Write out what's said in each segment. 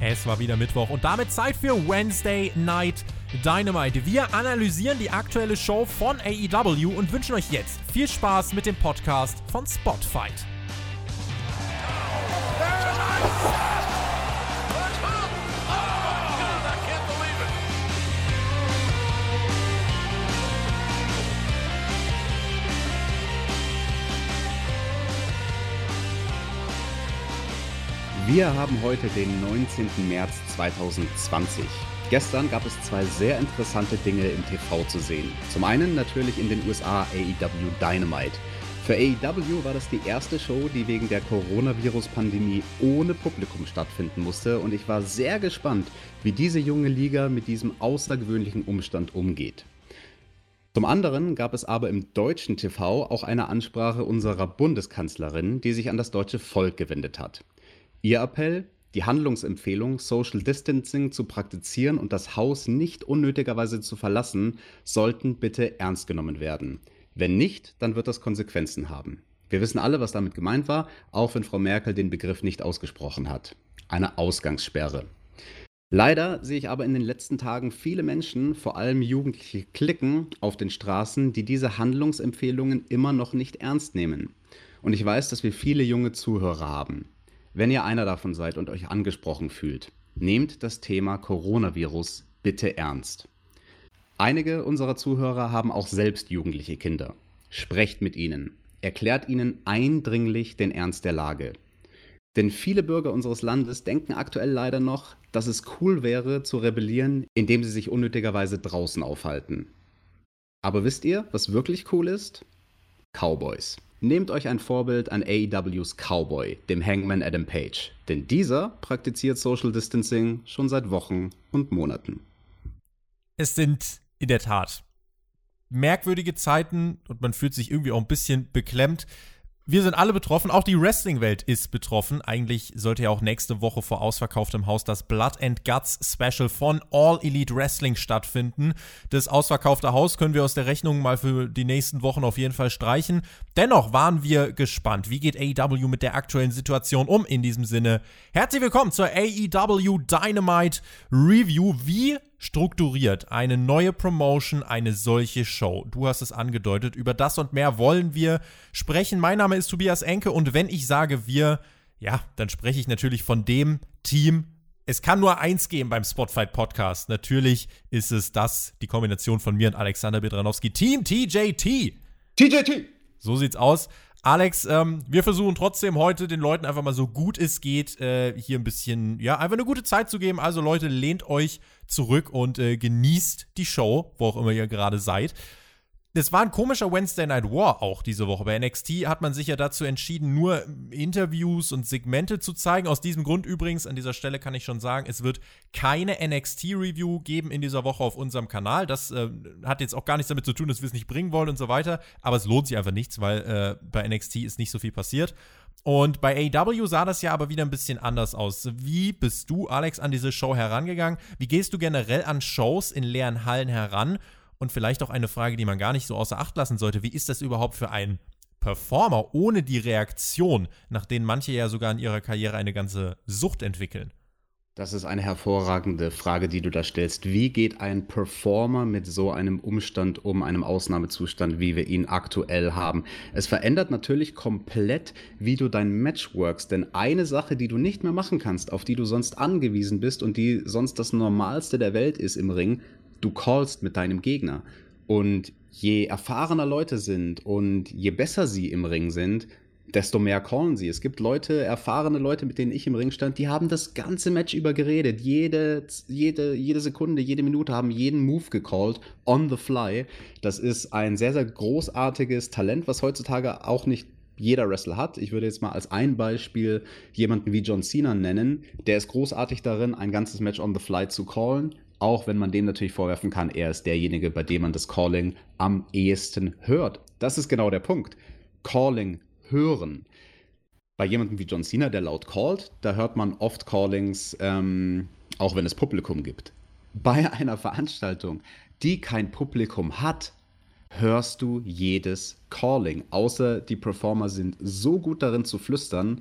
Es war wieder Mittwoch und damit Zeit für Wednesday Night Dynamite. Wir analysieren die aktuelle Show von AEW und wünschen euch jetzt viel Spaß mit dem Podcast von Spotfight. Wir haben heute den 19. März 2020. Gestern gab es zwei sehr interessante Dinge im TV zu sehen. Zum einen natürlich in den USA AEW Dynamite. Für AEW war das die erste Show, die wegen der Coronavirus-Pandemie ohne Publikum stattfinden musste und ich war sehr gespannt, wie diese junge Liga mit diesem außergewöhnlichen Umstand umgeht. Zum anderen gab es aber im deutschen TV auch eine Ansprache unserer Bundeskanzlerin, die sich an das deutsche Volk gewendet hat. Ihr Appell, die Handlungsempfehlung, Social Distancing zu praktizieren und das Haus nicht unnötigerweise zu verlassen, sollten bitte ernst genommen werden. Wenn nicht, dann wird das Konsequenzen haben. Wir wissen alle, was damit gemeint war, auch wenn Frau Merkel den Begriff nicht ausgesprochen hat. Eine Ausgangssperre. Leider sehe ich aber in den letzten Tagen viele Menschen, vor allem jugendliche Klicken, auf den Straßen, die diese Handlungsempfehlungen immer noch nicht ernst nehmen. Und ich weiß, dass wir viele junge Zuhörer haben. Wenn ihr einer davon seid und euch angesprochen fühlt, nehmt das Thema Coronavirus bitte ernst. Einige unserer Zuhörer haben auch selbst jugendliche Kinder. Sprecht mit ihnen. Erklärt ihnen eindringlich den Ernst der Lage. Denn viele Bürger unseres Landes denken aktuell leider noch, dass es cool wäre zu rebellieren, indem sie sich unnötigerweise draußen aufhalten. Aber wisst ihr, was wirklich cool ist? Cowboys. Nehmt euch ein Vorbild an AEWs Cowboy, dem Hangman Adam Page, denn dieser praktiziert Social Distancing schon seit Wochen und Monaten. Es sind in der Tat merkwürdige Zeiten und man fühlt sich irgendwie auch ein bisschen beklemmt. Wir sind alle betroffen, auch die Wrestling-Welt ist betroffen. Eigentlich sollte ja auch nächste Woche vor ausverkauftem Haus das Blood and Guts Special von All Elite Wrestling stattfinden. Das ausverkaufte Haus können wir aus der Rechnung mal für die nächsten Wochen auf jeden Fall streichen. Dennoch waren wir gespannt. Wie geht AEW mit der aktuellen Situation um? In diesem Sinne, herzlich willkommen zur AEW Dynamite Review. Wie strukturiert eine neue Promotion eine solche Show? Du hast es angedeutet. Über das und mehr wollen wir sprechen. Mein Name ist Tobias Enke und wenn ich sage wir, ja, dann spreche ich natürlich von dem Team. Es kann nur eins geben beim Spotfight Podcast. Natürlich ist es das, die Kombination von mir und Alexander Bedranowski. Team TJT. TJT. So sieht's aus. Alex, ähm, wir versuchen trotzdem heute den Leuten einfach mal so gut es geht, äh, hier ein bisschen, ja, einfach eine gute Zeit zu geben. Also Leute, lehnt euch zurück und äh, genießt die Show, wo auch immer ihr gerade seid. Das war ein komischer Wednesday Night War auch diese Woche. Bei NXT hat man sich ja dazu entschieden, nur Interviews und Segmente zu zeigen. Aus diesem Grund übrigens, an dieser Stelle kann ich schon sagen, es wird keine NXT-Review geben in dieser Woche auf unserem Kanal. Das äh, hat jetzt auch gar nichts damit zu tun, dass wir es nicht bringen wollen und so weiter. Aber es lohnt sich einfach nichts, weil äh, bei NXT ist nicht so viel passiert. Und bei AW sah das ja aber wieder ein bisschen anders aus. Wie bist du, Alex, an diese Show herangegangen? Wie gehst du generell an Shows in leeren Hallen heran? Und vielleicht auch eine Frage, die man gar nicht so außer Acht lassen sollte. Wie ist das überhaupt für einen Performer ohne die Reaktion, nach denen manche ja sogar in ihrer Karriere eine ganze Sucht entwickeln? Das ist eine hervorragende Frage, die du da stellst. Wie geht ein Performer mit so einem Umstand um, einem Ausnahmezustand, wie wir ihn aktuell haben? Es verändert natürlich komplett, wie du dein Match workst. Denn eine Sache, die du nicht mehr machen kannst, auf die du sonst angewiesen bist und die sonst das Normalste der Welt ist im Ring, du callst mit deinem Gegner. Und je erfahrener Leute sind und je besser sie im Ring sind, desto mehr callen sie. Es gibt Leute, erfahrene Leute, mit denen ich im Ring stand, die haben das ganze Match über geredet. Jede, jede, jede Sekunde, jede Minute haben jeden Move gecallt, on the fly. Das ist ein sehr, sehr großartiges Talent, was heutzutage auch nicht jeder Wrestler hat. Ich würde jetzt mal als ein Beispiel jemanden wie John Cena nennen. Der ist großartig darin, ein ganzes Match on the fly zu callen. Auch wenn man dem natürlich vorwerfen kann, er ist derjenige, bei dem man das Calling am ehesten hört. Das ist genau der Punkt. Calling hören. Bei jemandem wie John Cena, der laut callt, da hört man oft Callings, ähm, auch wenn es Publikum gibt. Bei einer Veranstaltung, die kein Publikum hat, hörst du jedes Calling. Außer die Performer sind so gut darin zu flüstern,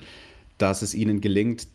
dass es ihnen gelingt,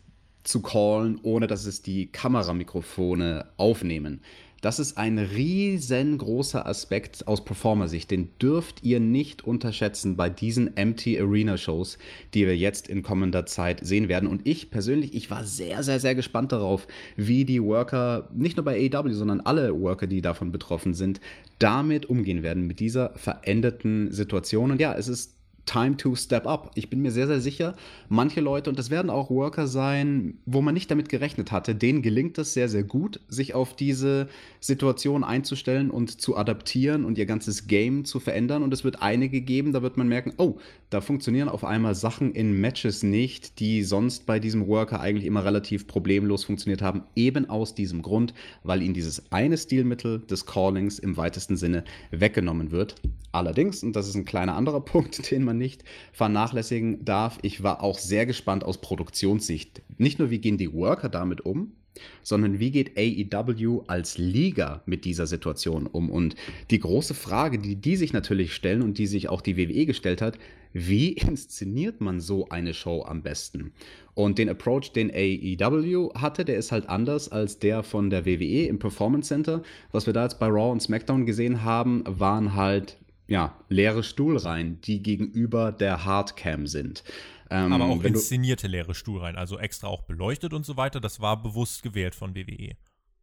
zu callen, ohne dass es die Kameramikrofone aufnehmen. Das ist ein riesengroßer Aspekt aus Performer-Sicht. Den dürft ihr nicht unterschätzen bei diesen Empty Arena Shows, die wir jetzt in kommender Zeit sehen werden. Und ich persönlich, ich war sehr, sehr, sehr gespannt darauf, wie die Worker, nicht nur bei AEW, sondern alle Worker, die davon betroffen sind, damit umgehen werden, mit dieser veränderten Situation. Und ja, es ist Time to step up. Ich bin mir sehr, sehr sicher, manche Leute, und das werden auch Worker sein, wo man nicht damit gerechnet hatte, denen gelingt es sehr, sehr gut, sich auf diese Situation einzustellen und zu adaptieren und ihr ganzes Game zu verändern. Und es wird einige geben, da wird man merken, oh, da funktionieren auf einmal Sachen in Matches nicht, die sonst bei diesem Worker eigentlich immer relativ problemlos funktioniert haben, eben aus diesem Grund, weil ihnen dieses eine Stilmittel des Callings im weitesten Sinne weggenommen wird. Allerdings, und das ist ein kleiner anderer Punkt, den man man nicht vernachlässigen darf. Ich war auch sehr gespannt aus Produktionssicht. Nicht nur, wie gehen die Worker damit um, sondern wie geht AEW als Liga mit dieser Situation um? Und die große Frage, die die sich natürlich stellen und die sich auch die WWE gestellt hat, wie inszeniert man so eine Show am besten? Und den Approach, den AEW hatte, der ist halt anders als der von der WWE im Performance Center. Was wir da jetzt bei Raw und SmackDown gesehen haben, waren halt ja, leere Stuhlreihen, die gegenüber der Hardcam sind. Ähm, Aber auch inszenierte leere Stuhlreihen, also extra auch beleuchtet und so weiter, das war bewusst gewählt von WWE.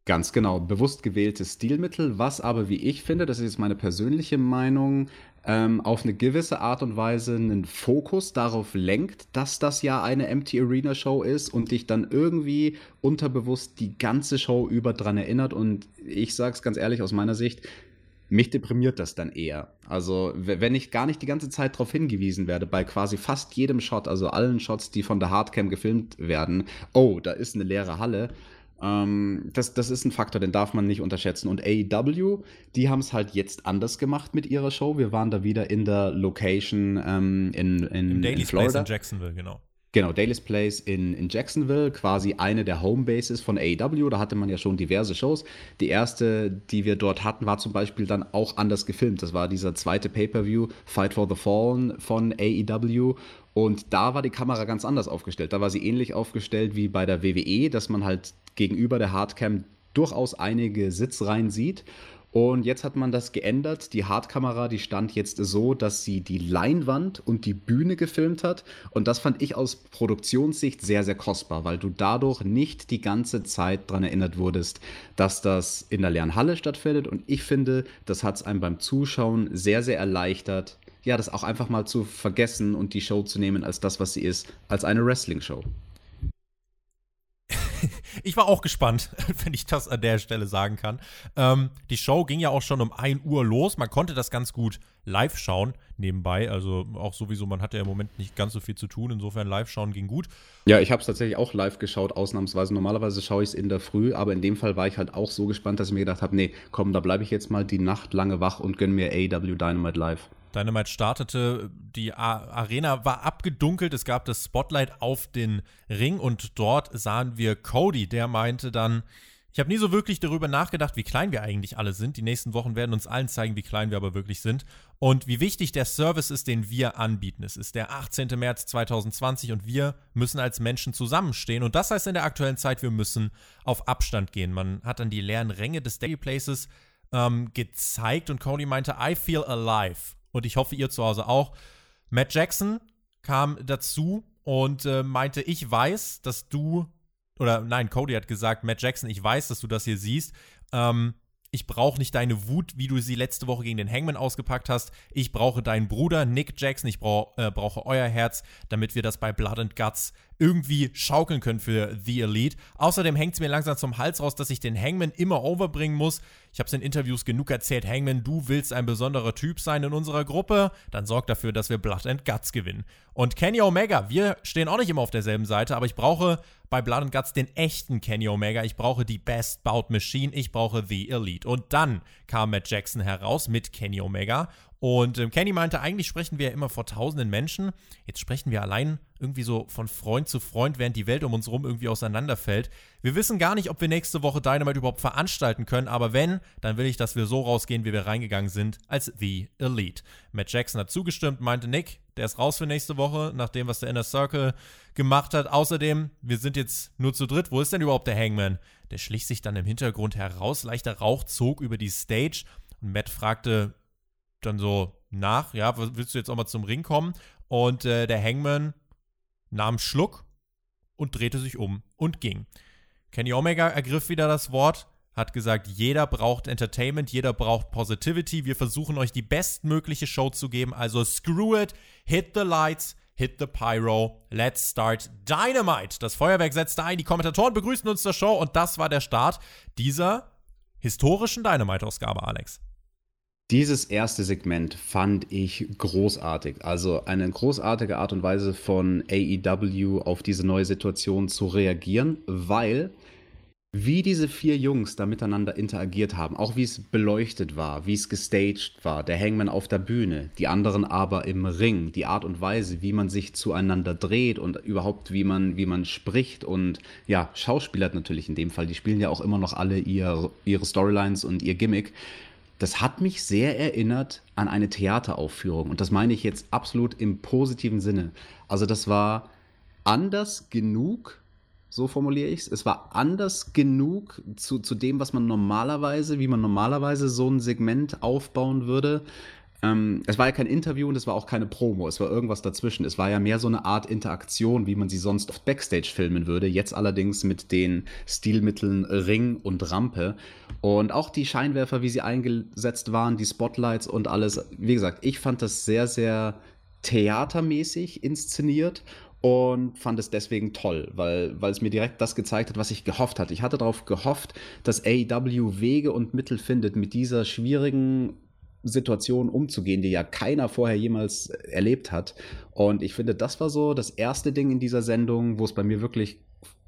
Ganz genau, bewusst gewähltes Stilmittel, was aber, wie ich finde, das ist jetzt meine persönliche Meinung, ähm, auf eine gewisse Art und Weise einen Fokus darauf lenkt, dass das ja eine Empty Arena Show ist und dich dann irgendwie unterbewusst die ganze Show über dran erinnert. Und ich sag's ganz ehrlich aus meiner Sicht, mich deprimiert das dann eher. Also, wenn ich gar nicht die ganze Zeit darauf hingewiesen werde, bei quasi fast jedem Shot, also allen Shots, die von der Hardcam gefilmt werden, oh, da ist eine leere Halle. Ähm, das, das ist ein Faktor, den darf man nicht unterschätzen. Und AEW, die haben es halt jetzt anders gemacht mit ihrer Show. Wir waren da wieder in der Location ähm, in, in, Im Daily in Florida. Place in Jacksonville, genau. Genau, Daily's Place in, in Jacksonville, quasi eine der Homebases von AEW. Da hatte man ja schon diverse Shows. Die erste, die wir dort hatten, war zum Beispiel dann auch anders gefilmt. Das war dieser zweite Pay-Per-View, Fight for the Fallen von AEW. Und da war die Kamera ganz anders aufgestellt. Da war sie ähnlich aufgestellt wie bei der WWE, dass man halt gegenüber der Hardcam durchaus einige Sitzreihen sieht. Und jetzt hat man das geändert. Die Hardkamera, die stand jetzt so, dass sie die Leinwand und die Bühne gefilmt hat. Und das fand ich aus Produktionssicht sehr, sehr kostbar, weil du dadurch nicht die ganze Zeit daran erinnert wurdest, dass das in der leeren Halle stattfindet. Und ich finde, das hat es einem beim Zuschauen sehr, sehr erleichtert, ja, das auch einfach mal zu vergessen und die Show zu nehmen als das, was sie ist, als eine Wrestling-Show. ich war auch gespannt, wenn ich das an der Stelle sagen kann. Ähm, die Show ging ja auch schon um 1 Uhr los. Man konnte das ganz gut live schauen nebenbei. Also auch sowieso, man hatte ja im Moment nicht ganz so viel zu tun. Insofern live schauen ging gut. Ja, ich habe es tatsächlich auch live geschaut, ausnahmsweise. Normalerweise schaue ich es in der Früh, aber in dem Fall war ich halt auch so gespannt, dass ich mir gedacht habe, nee, komm, da bleibe ich jetzt mal die Nacht lange wach und gönne mir AW Dynamite live. Dynamite startete, die Arena war abgedunkelt, es gab das Spotlight auf den Ring und dort sahen wir Cody, der meinte dann, ich habe nie so wirklich darüber nachgedacht, wie klein wir eigentlich alle sind. Die nächsten Wochen werden uns allen zeigen, wie klein wir aber wirklich sind und wie wichtig der Service ist, den wir anbieten. Es ist der 18. März 2020 und wir müssen als Menschen zusammenstehen. Und das heißt in der aktuellen Zeit, wir müssen auf Abstand gehen. Man hat dann die leeren Ränge des Daily Places ähm, gezeigt und Cody meinte, I feel alive und ich hoffe, ihr zu Hause auch. Matt Jackson kam dazu und äh, meinte, ich weiß, dass du, oder nein, Cody hat gesagt, Matt Jackson, ich weiß, dass du das hier siehst. Ähm, ich brauche nicht deine Wut, wie du sie letzte Woche gegen den Hangman ausgepackt hast. Ich brauche deinen Bruder Nick Jackson. Ich brauch, äh, brauche euer Herz, damit wir das bei Blood and Guts irgendwie schaukeln können für The Elite. Außerdem hängt es mir langsam zum Hals raus, dass ich den Hangman immer overbringen muss. Ich habe es in Interviews genug erzählt. Hangman, du willst ein besonderer Typ sein in unserer Gruppe. Dann sorg dafür, dass wir Blood and Guts gewinnen. Und Kenny Omega, wir stehen auch nicht immer auf derselben Seite, aber ich brauche bei Blood and Guts den echten Kenny Omega. Ich brauche die Best Bout Machine. Ich brauche The Elite. Und dann kam Matt Jackson heraus mit Kenny Omega. Und ähm, Kenny meinte, eigentlich sprechen wir ja immer vor tausenden Menschen. Jetzt sprechen wir allein irgendwie so von Freund zu Freund, während die Welt um uns rum irgendwie auseinanderfällt. Wir wissen gar nicht, ob wir nächste Woche Dynamite überhaupt veranstalten können, aber wenn, dann will ich, dass wir so rausgehen, wie wir reingegangen sind, als The Elite. Matt Jackson hat zugestimmt, meinte Nick, Der ist raus für nächste Woche, nach dem, was der Inner Circle gemacht hat. Außerdem, wir sind jetzt nur zu dritt. Wo ist denn überhaupt der Hangman? Der schlich sich dann im Hintergrund heraus. Leichter Rauch zog über die Stage. Und Matt fragte dann so nach, ja, willst du jetzt auch mal zum Ring kommen? Und äh, der Hangman nahm Schluck und drehte sich um und ging. Kenny Omega ergriff wieder das Wort, hat gesagt, jeder braucht Entertainment, jeder braucht Positivity. Wir versuchen euch die bestmögliche Show zu geben. Also screw it, hit the lights, hit the pyro, let's start Dynamite. Das Feuerwerk setzte ein, die Kommentatoren begrüßten uns zur Show und das war der Start dieser historischen Dynamite-Ausgabe, Alex. Dieses erste Segment fand ich großartig. Also eine großartige Art und Weise von AEW auf diese neue Situation zu reagieren, weil wie diese vier Jungs da miteinander interagiert haben, auch wie es beleuchtet war, wie es gestaged war, der Hangman auf der Bühne, die anderen aber im Ring, die Art und Weise, wie man sich zueinander dreht und überhaupt wie man, wie man spricht und ja, Schauspieler natürlich in dem Fall, die spielen ja auch immer noch alle ihr, ihre Storylines und ihr Gimmick. Das hat mich sehr erinnert an eine Theateraufführung und das meine ich jetzt absolut im positiven Sinne. Also das war anders genug, so formuliere ich es. Es war anders genug zu, zu dem, was man normalerweise, wie man normalerweise so ein Segment aufbauen würde. Ähm, es war ja kein Interview und es war auch keine Promo, es war irgendwas dazwischen. Es war ja mehr so eine Art Interaktion, wie man sie sonst oft Backstage filmen würde. Jetzt allerdings mit den Stilmitteln Ring und Rampe. Und auch die Scheinwerfer, wie sie eingesetzt waren, die Spotlights und alles. Wie gesagt, ich fand das sehr, sehr theatermäßig inszeniert und fand es deswegen toll, weil, weil es mir direkt das gezeigt hat, was ich gehofft hatte. Ich hatte darauf gehofft, dass AEW Wege und Mittel findet, mit dieser schwierigen Situation umzugehen, die ja keiner vorher jemals erlebt hat. Und ich finde, das war so das erste Ding in dieser Sendung, wo es bei mir wirklich,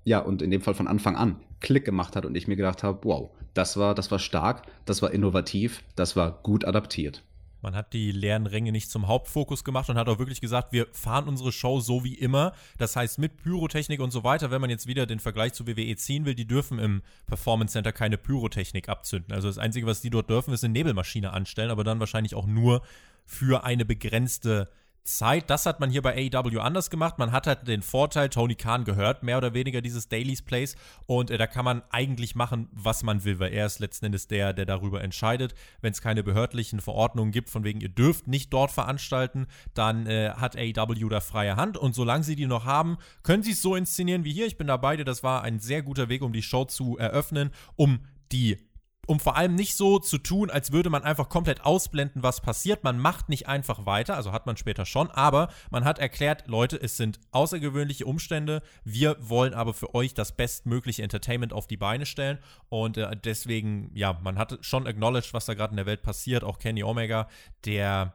ja, und in dem Fall von Anfang an Klick gemacht hat und ich mir gedacht habe, wow, das war, das war stark, das war innovativ, das war gut adaptiert. Man hat die leeren Ränge nicht zum Hauptfokus gemacht und hat auch wirklich gesagt, wir fahren unsere Show so wie immer. Das heißt, mit Pyrotechnik und so weiter, wenn man jetzt wieder den Vergleich zu WWE ziehen will, die dürfen im Performance Center keine Pyrotechnik abzünden. Also das Einzige, was die dort dürfen, ist eine Nebelmaschine anstellen, aber dann wahrscheinlich auch nur für eine begrenzte Zeit. Das hat man hier bei AEW anders gemacht. Man hat halt den Vorteil, Tony Khan gehört mehr oder weniger dieses Daily's Place und äh, da kann man eigentlich machen, was man will, weil er ist letzten Endes der, der darüber entscheidet. Wenn es keine behördlichen Verordnungen gibt, von wegen ihr dürft nicht dort veranstalten, dann äh, hat AEW da freie Hand und solange sie die noch haben, können sie es so inszenieren wie hier. Ich bin da beide. Das war ein sehr guter Weg, um die Show zu eröffnen, um die um vor allem nicht so zu tun, als würde man einfach komplett ausblenden, was passiert. Man macht nicht einfach weiter, also hat man später schon, aber man hat erklärt, Leute, es sind außergewöhnliche Umstände. Wir wollen aber für euch das bestmögliche Entertainment auf die Beine stellen und äh, deswegen, ja, man hat schon acknowledged, was da gerade in der Welt passiert. Auch Kenny Omega, der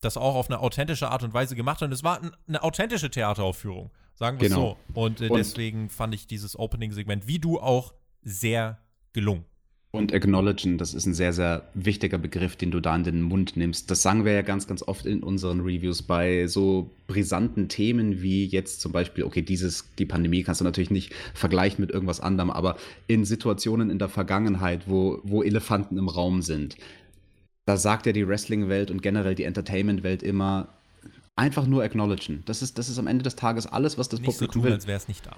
das auch auf eine authentische Art und Weise gemacht hat. Und es war eine authentische Theateraufführung, sagen wir genau. so. Und, äh, und deswegen fand ich dieses Opening-Segment, wie du auch, sehr gelungen. Und acknowledgen, das ist ein sehr, sehr wichtiger Begriff, den du da in den Mund nimmst. Das sagen wir ja ganz, ganz oft in unseren Reviews bei so brisanten Themen wie jetzt zum Beispiel, okay, dieses, die Pandemie kannst du natürlich nicht vergleichen mit irgendwas anderem, aber in Situationen in der Vergangenheit, wo, wo Elefanten im Raum sind, da sagt ja die Wrestling-Welt und generell die Entertainment-Welt immer, einfach nur acknowledgen. Das ist, das ist am Ende des Tages alles, was das nicht Publikum so tun, will. als wäre es nicht da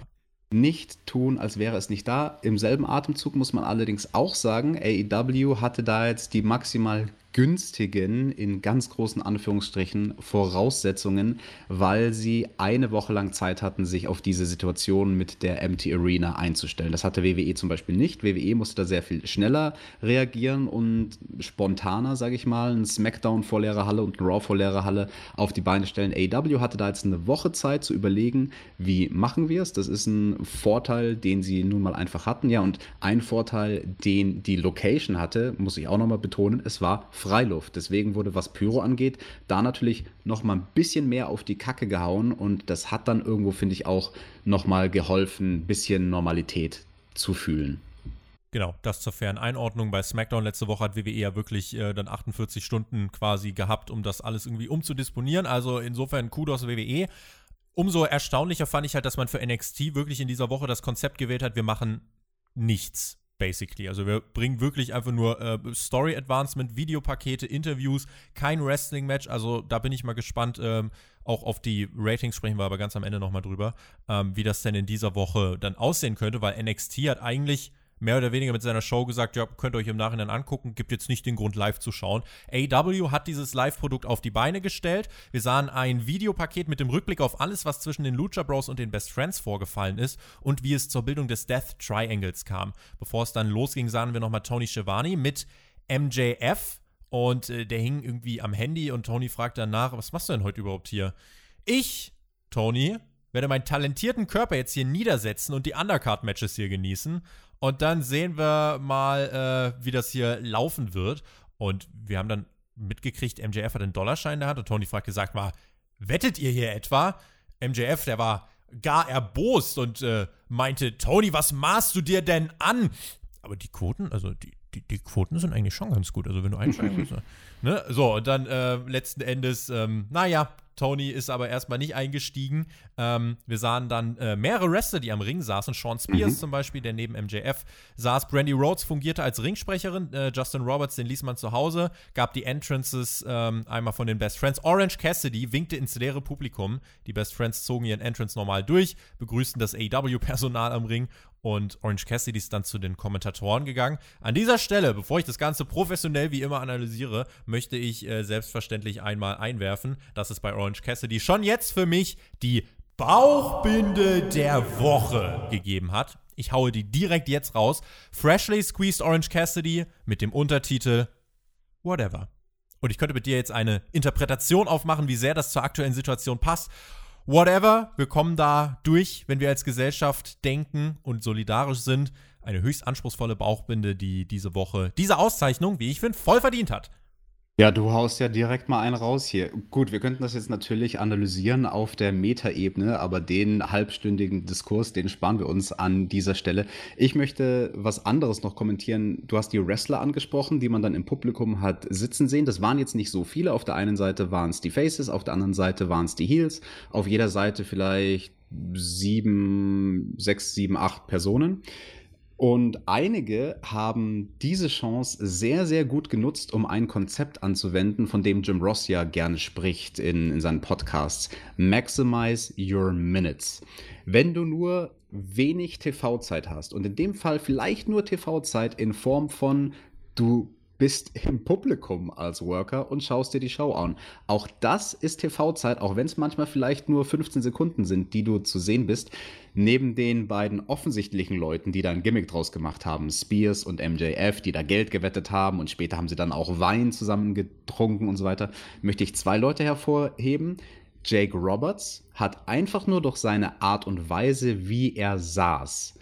nicht tun, als wäre es nicht da. Im selben Atemzug muss man allerdings auch sagen, AEW hatte da jetzt die maximal günstigen, in ganz großen Anführungsstrichen, Voraussetzungen, weil sie eine Woche lang Zeit hatten, sich auf diese Situation mit der Empty Arena einzustellen. Das hatte WWE zum Beispiel nicht. WWE musste da sehr viel schneller reagieren und spontaner, sage ich mal, ein SmackDown vor leerer Halle und ein Raw vor leerer Halle auf die Beine stellen. AEW hatte da jetzt eine Woche Zeit zu überlegen, wie machen wir es. Das ist ein Vorteil, den sie nun mal einfach hatten. Ja, und ein Vorteil, den die Location hatte, muss ich auch nochmal betonen, es war Freiluft. Deswegen wurde, was Pyro angeht, da natürlich noch mal ein bisschen mehr auf die Kacke gehauen und das hat dann irgendwo, finde ich, auch noch mal geholfen, ein bisschen Normalität zu fühlen. Genau, das zur fairen Einordnung. Bei SmackDown letzte Woche hat WWE ja wirklich äh, dann 48 Stunden quasi gehabt, um das alles irgendwie umzudisponieren. Also insofern Kudos WWE. Umso erstaunlicher fand ich halt, dass man für NXT wirklich in dieser Woche das Konzept gewählt hat, wir machen nichts basically. Also wir bringen wirklich einfach nur äh, Story Advancement, Videopakete, Interviews, kein Wrestling-Match. Also da bin ich mal gespannt. Ähm, auch auf die Ratings sprechen wir aber ganz am Ende nochmal drüber, ähm, wie das denn in dieser Woche dann aussehen könnte, weil NXT hat eigentlich mehr oder weniger mit seiner Show gesagt, ja, könnt ihr euch im Nachhinein angucken, gibt jetzt nicht den Grund, live zu schauen. AW hat dieses Live-Produkt auf die Beine gestellt. Wir sahen ein Videopaket mit dem Rückblick auf alles, was zwischen den Lucha Bros und den Best Friends vorgefallen ist und wie es zur Bildung des Death Triangles kam. Bevor es dann losging, sahen wir nochmal Tony Schiavone mit MJF und äh, der hing irgendwie am Handy und Tony fragt danach, was machst du denn heute überhaupt hier? Ich, Tony, werde meinen talentierten Körper jetzt hier niedersetzen und die Undercard-Matches hier genießen. Und dann sehen wir mal, äh, wie das hier laufen wird. Und wir haben dann mitgekriegt, MJF hat einen Dollarschein in der Hand und Tony fragt gesagt mal, wettet ihr hier etwa? MJF, der war gar erbost und äh, meinte, Tony, was maßt du dir denn an? Aber die Quoten, also die, die, die Quoten sind eigentlich schon ganz gut. Also wenn du einsteigst, ne? So, und dann äh, letzten Endes, ähm, naja, Tony ist aber erstmal nicht eingestiegen. Ähm, wir sahen dann äh, mehrere Wrestler, die am Ring saßen. Sean Spears mhm. zum Beispiel, der neben MJF saß. Brandy Rhodes fungierte als Ringsprecherin. Äh, Justin Roberts, den ließ man zu Hause. Gab die Entrances ähm, einmal von den Best Friends. Orange Cassidy winkte ins leere Publikum. Die Best Friends zogen ihren Entrance normal durch, begrüßten das AEW-Personal am Ring und Orange Cassidy ist dann zu den Kommentatoren gegangen. An dieser Stelle, bevor ich das Ganze professionell wie immer analysiere, möchte ich äh, selbstverständlich einmal einwerfen, dass es bei Orange Cassidy schon jetzt für mich die Bauchbinde der Woche gegeben hat. Ich haue die direkt jetzt raus. Freshly Squeezed Orange Cassidy mit dem Untertitel Whatever. Und ich könnte mit dir jetzt eine Interpretation aufmachen, wie sehr das zur aktuellen Situation passt whatever, wir kommen da durch, wenn wir als Gesellschaft denken und solidarisch sind. Eine höchst anspruchsvolle Bauchbinde, die diese Woche diese Auszeichnung, wie ich finde, voll verdient hat. Ja, du haust ja direkt mal einen raus hier. Gut, wir könnten das jetzt natürlich analysieren auf der Metaebene, aber den halbstündigen Diskurs, den sparen wir uns an dieser Stelle. Ich möchte was anderes noch kommentieren. Du hast die Wrestler angesprochen, die man dann im Publikum hat sitzen sehen. Das waren jetzt nicht so viele. Auf der einen Seite waren es die Faces, auf der anderen Seite waren es die Heels. Auf jeder Seite vielleicht sieben, sechs, sieben, acht Personen. Und einige haben diese Chance sehr, sehr gut genutzt, um ein Konzept anzuwenden, von dem Jim Ross ja gerne spricht in, in seinen Podcasts. Maximize your minutes. Wenn du nur wenig TV-Zeit hast und in dem Fall vielleicht nur TV-Zeit in Form von du bist im Publikum als Worker und schaust dir die Show an. Auch das ist TV-Zeit, auch wenn es manchmal vielleicht nur 15 Sekunden sind, die du zu sehen bist. Neben den beiden offensichtlichen Leuten, die da ein Gimmick draus gemacht haben, Spears und MJF, die da Geld gewettet haben und später haben sie dann auch Wein zusammen getrunken und so weiter, möchte ich zwei Leute hervorheben. Jake Roberts hat einfach nur durch seine Art und Weise, wie er saß,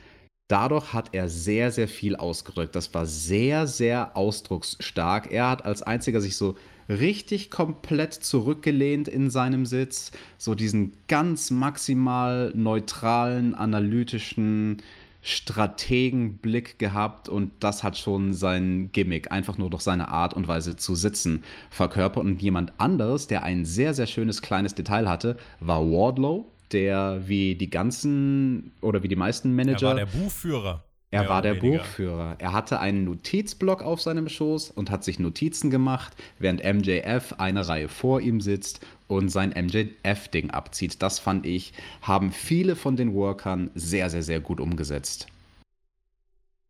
Dadurch hat er sehr, sehr viel ausgedrückt. Das war sehr, sehr ausdrucksstark. Er hat als einziger sich so richtig komplett zurückgelehnt in seinem Sitz, so diesen ganz maximal neutralen, analytischen Strategenblick gehabt und das hat schon sein Gimmick, einfach nur durch seine Art und Weise zu sitzen, verkörpert. Und jemand anderes, der ein sehr, sehr schönes kleines Detail hatte, war Wardlow der wie die ganzen oder wie die meisten Manager. Er war der Buchführer. Er war der weniger. Buchführer. Er hatte einen Notizblock auf seinem Schoß und hat sich Notizen gemacht, während MJF eine Reihe vor ihm sitzt und sein MJF-Ding abzieht. Das fand ich, haben viele von den Workern sehr, sehr, sehr gut umgesetzt.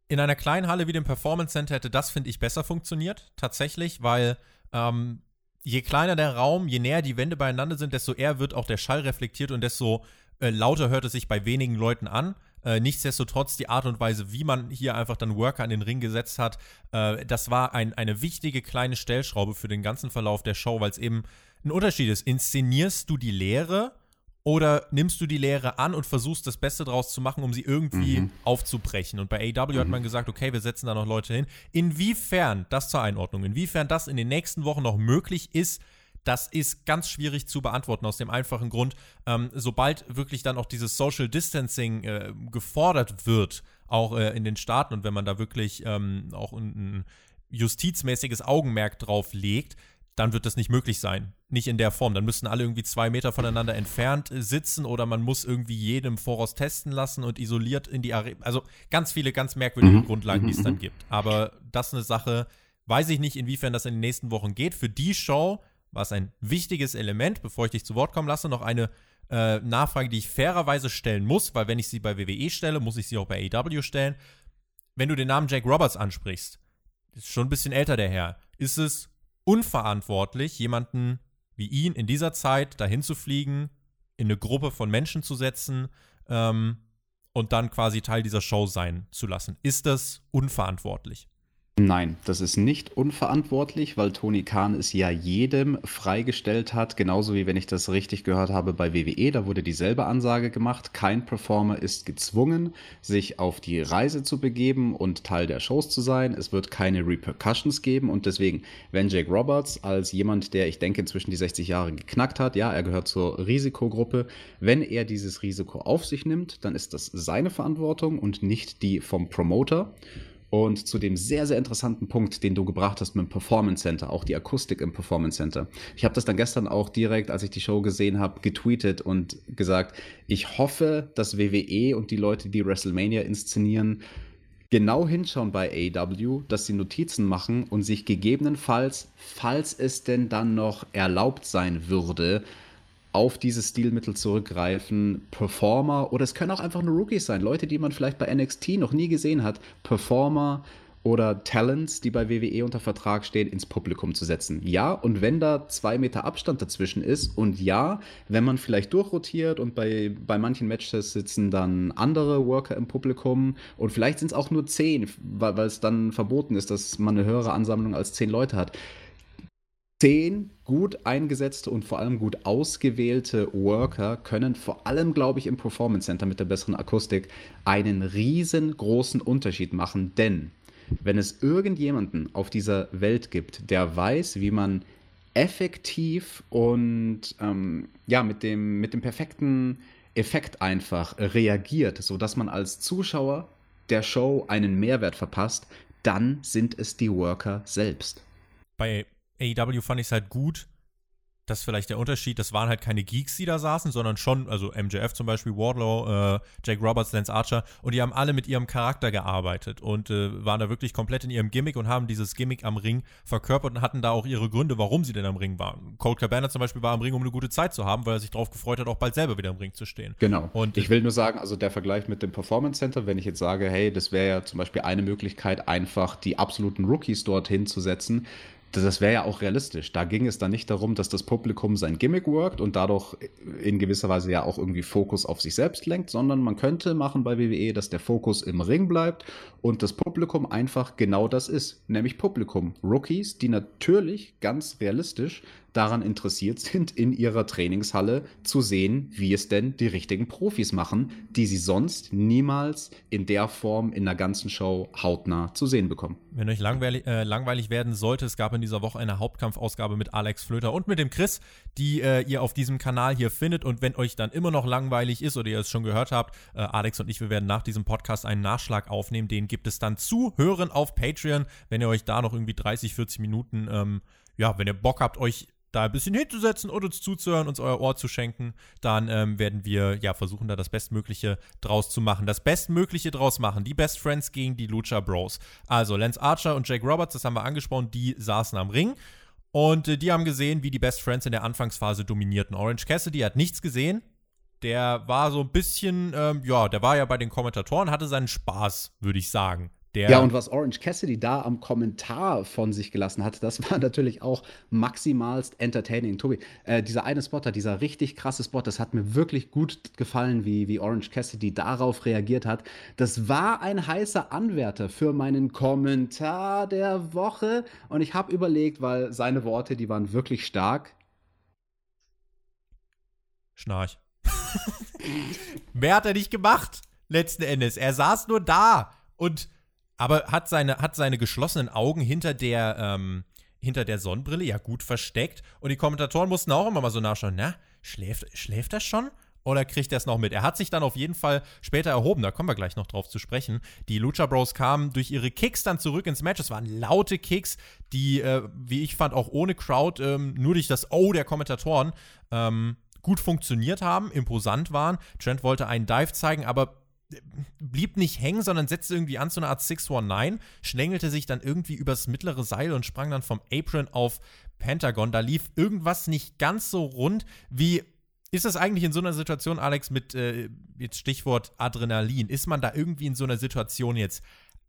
In einer kleinen Halle wie dem Performance Center hätte das, finde ich, besser funktioniert. Tatsächlich, weil ähm, je kleiner der Raum, je näher die Wände beieinander sind, desto eher wird auch der Schall reflektiert und desto äh, lauter hört es sich bei wenigen Leuten an. Äh, nichtsdestotrotz die Art und Weise, wie man hier einfach dann Worker an den Ring gesetzt hat, äh, das war ein, eine wichtige kleine Stellschraube für den ganzen Verlauf der Show, weil es eben ein Unterschied ist. Inszenierst du die Lehre oder nimmst du die Lehre an und versuchst das Beste draus zu machen, um sie irgendwie mhm. aufzubrechen? Und bei AW mhm. hat man gesagt, okay, wir setzen da noch Leute hin. Inwiefern, das zur Einordnung, inwiefern das in den nächsten Wochen noch möglich ist, das ist ganz schwierig zu beantworten, aus dem einfachen Grund, ähm, sobald wirklich dann auch dieses Social Distancing äh, gefordert wird, auch äh, in den Staaten und wenn man da wirklich ähm, auch ein, ein justizmäßiges Augenmerk drauf legt, dann wird das nicht möglich sein. Nicht in der Form. Dann müssten alle irgendwie zwei Meter voneinander entfernt äh, sitzen oder man muss irgendwie jedem Voraus testen lassen und isoliert in die Arena. Also ganz viele ganz merkwürdige mhm. Grundlagen, die es dann mhm. gibt. Aber das ist eine Sache, weiß ich nicht, inwiefern das in den nächsten Wochen geht. Für die Show war es ein wichtiges Element. Bevor ich dich zu Wort kommen lasse, noch eine äh, Nachfrage, die ich fairerweise stellen muss, weil wenn ich sie bei WWE stelle, muss ich sie auch bei AEW stellen. Wenn du den Namen Jake Roberts ansprichst, ist schon ein bisschen älter der Herr, ist es unverantwortlich, jemanden wie ihn in dieser Zeit dahin zu fliegen, in eine Gruppe von Menschen zu setzen ähm, und dann quasi Teil dieser Show sein zu lassen. Ist das unverantwortlich? Nein, das ist nicht unverantwortlich, weil Tony Khan es ja jedem freigestellt hat, genauso wie wenn ich das richtig gehört habe bei WWE, da wurde dieselbe Ansage gemacht, kein Performer ist gezwungen, sich auf die Reise zu begeben und Teil der Shows zu sein, es wird keine Repercussions geben und deswegen, wenn Jake Roberts als jemand, der ich denke inzwischen die 60 Jahre geknackt hat, ja, er gehört zur Risikogruppe, wenn er dieses Risiko auf sich nimmt, dann ist das seine Verantwortung und nicht die vom Promoter. Und zu dem sehr, sehr interessanten Punkt, den du gebracht hast mit dem Performance Center, auch die Akustik im Performance Center. Ich habe das dann gestern auch direkt, als ich die Show gesehen habe, getweetet und gesagt, ich hoffe, dass WWE und die Leute, die WrestleMania inszenieren, genau hinschauen bei AW, dass sie Notizen machen und sich gegebenenfalls, falls es denn dann noch erlaubt sein würde, auf dieses Stilmittel zurückgreifen, Performer oder es können auch einfach nur Rookies sein, Leute, die man vielleicht bei NXT noch nie gesehen hat, Performer oder Talents, die bei WWE unter Vertrag stehen, ins Publikum zu setzen. Ja, und wenn da zwei Meter Abstand dazwischen ist und ja, wenn man vielleicht durchrotiert und bei, bei manchen Matches sitzen dann andere Worker im Publikum und vielleicht sind es auch nur zehn, weil, weil es dann verboten ist, dass man eine höhere Ansammlung als zehn Leute hat zehn gut eingesetzte und vor allem gut ausgewählte Worker können vor allem, glaube ich, im Performance Center mit der besseren Akustik einen riesengroßen Unterschied machen. Denn wenn es irgendjemanden auf dieser Welt gibt, der weiß, wie man effektiv und ähm, ja, mit dem, mit dem perfekten Effekt einfach reagiert, sodass man als Zuschauer der Show einen Mehrwert verpasst, dann sind es die Worker selbst. Bei AEW fand ich es halt gut. Das ist vielleicht der Unterschied. Das waren halt keine Geeks, die da saßen, sondern schon, also MJF zum Beispiel, Wardlow, äh, Jake Roberts, Lance Archer. Und die haben alle mit ihrem Charakter gearbeitet und äh, waren da wirklich komplett in ihrem Gimmick und haben dieses Gimmick am Ring verkörpert und hatten da auch ihre Gründe, warum sie denn am Ring waren. Cold Cabana zum Beispiel war am Ring, um eine gute Zeit zu haben, weil er sich darauf gefreut hat, auch bald selber wieder am Ring zu stehen. Genau. Und ich will nur sagen, also der Vergleich mit dem Performance Center, wenn ich jetzt sage, hey, das wäre ja zum Beispiel eine Möglichkeit, einfach die absoluten Rookies dorthin zu setzen, das wäre ja auch realistisch. Da ging es dann nicht darum, dass das Publikum sein Gimmick workt und dadurch in gewisser Weise ja auch irgendwie Fokus auf sich selbst lenkt, sondern man könnte machen bei WWE, dass der Fokus im Ring bleibt und das Publikum einfach genau das ist, nämlich Publikum. Rookies, die natürlich ganz realistisch daran interessiert sind, in ihrer Trainingshalle zu sehen, wie es denn die richtigen Profis machen, die sie sonst niemals in der Form in der ganzen Show hautnah zu sehen bekommen. Wenn euch langweilig, äh, langweilig werden sollte, es gab in dieser Woche eine Hauptkampfausgabe mit Alex Flöter und mit dem Chris, die äh, ihr auf diesem Kanal hier findet. Und wenn euch dann immer noch langweilig ist oder ihr es schon gehört habt, äh, Alex und ich, wir werden nach diesem Podcast einen Nachschlag aufnehmen. Den gibt es dann zu hören auf Patreon, wenn ihr euch da noch irgendwie 30, 40 Minuten, ähm, ja, wenn ihr Bock habt, euch da ein bisschen hinzusetzen und uns zuzuhören, uns euer Ohr zu schenken, dann ähm, werden wir ja versuchen, da das Bestmögliche draus zu machen. Das Bestmögliche draus machen. Die Best Friends gegen die Lucha Bros. Also Lance Archer und Jake Roberts, das haben wir angesprochen, die saßen am Ring. Und äh, die haben gesehen, wie die Best Friends in der Anfangsphase dominierten. Orange Cassidy hat nichts gesehen. Der war so ein bisschen, ähm, ja, der war ja bei den Kommentatoren, hatte seinen Spaß, würde ich sagen. Der ja, und was Orange Cassidy da am Kommentar von sich gelassen hat, das war natürlich auch maximalst entertaining. Tobi, äh, dieser eine Spotter, dieser richtig krasse Spot, das hat mir wirklich gut gefallen, wie, wie Orange Cassidy darauf reagiert hat. Das war ein heißer Anwärter für meinen Kommentar der Woche. Und ich habe überlegt, weil seine Worte, die waren wirklich stark. Schnarch. Mehr hat er nicht gemacht, letzten Endes. Er saß nur da und aber hat seine, hat seine geschlossenen Augen hinter der, ähm, hinter der Sonnenbrille ja gut versteckt. Und die Kommentatoren mussten auch immer mal so nachschauen, na, schläft, schläft er schon? oder kriegt er es noch mit? Er hat sich dann auf jeden Fall später erhoben, da kommen wir gleich noch drauf zu sprechen. Die Lucha Bros kamen durch ihre Kicks dann zurück ins Match. Es waren laute Kicks, die, äh, wie ich fand, auch ohne Crowd, ähm, nur durch das Oh der Kommentatoren ähm, gut funktioniert haben, imposant waren. Trent wollte einen Dive zeigen, aber blieb nicht hängen, sondern setzte irgendwie an zu einer Art 619, schlängelte sich dann irgendwie übers mittlere Seil und sprang dann vom Apron auf Pentagon. Da lief irgendwas nicht ganz so rund wie ist das eigentlich in so einer Situation, Alex, mit äh, jetzt Stichwort Adrenalin? Ist man da irgendwie in so einer Situation jetzt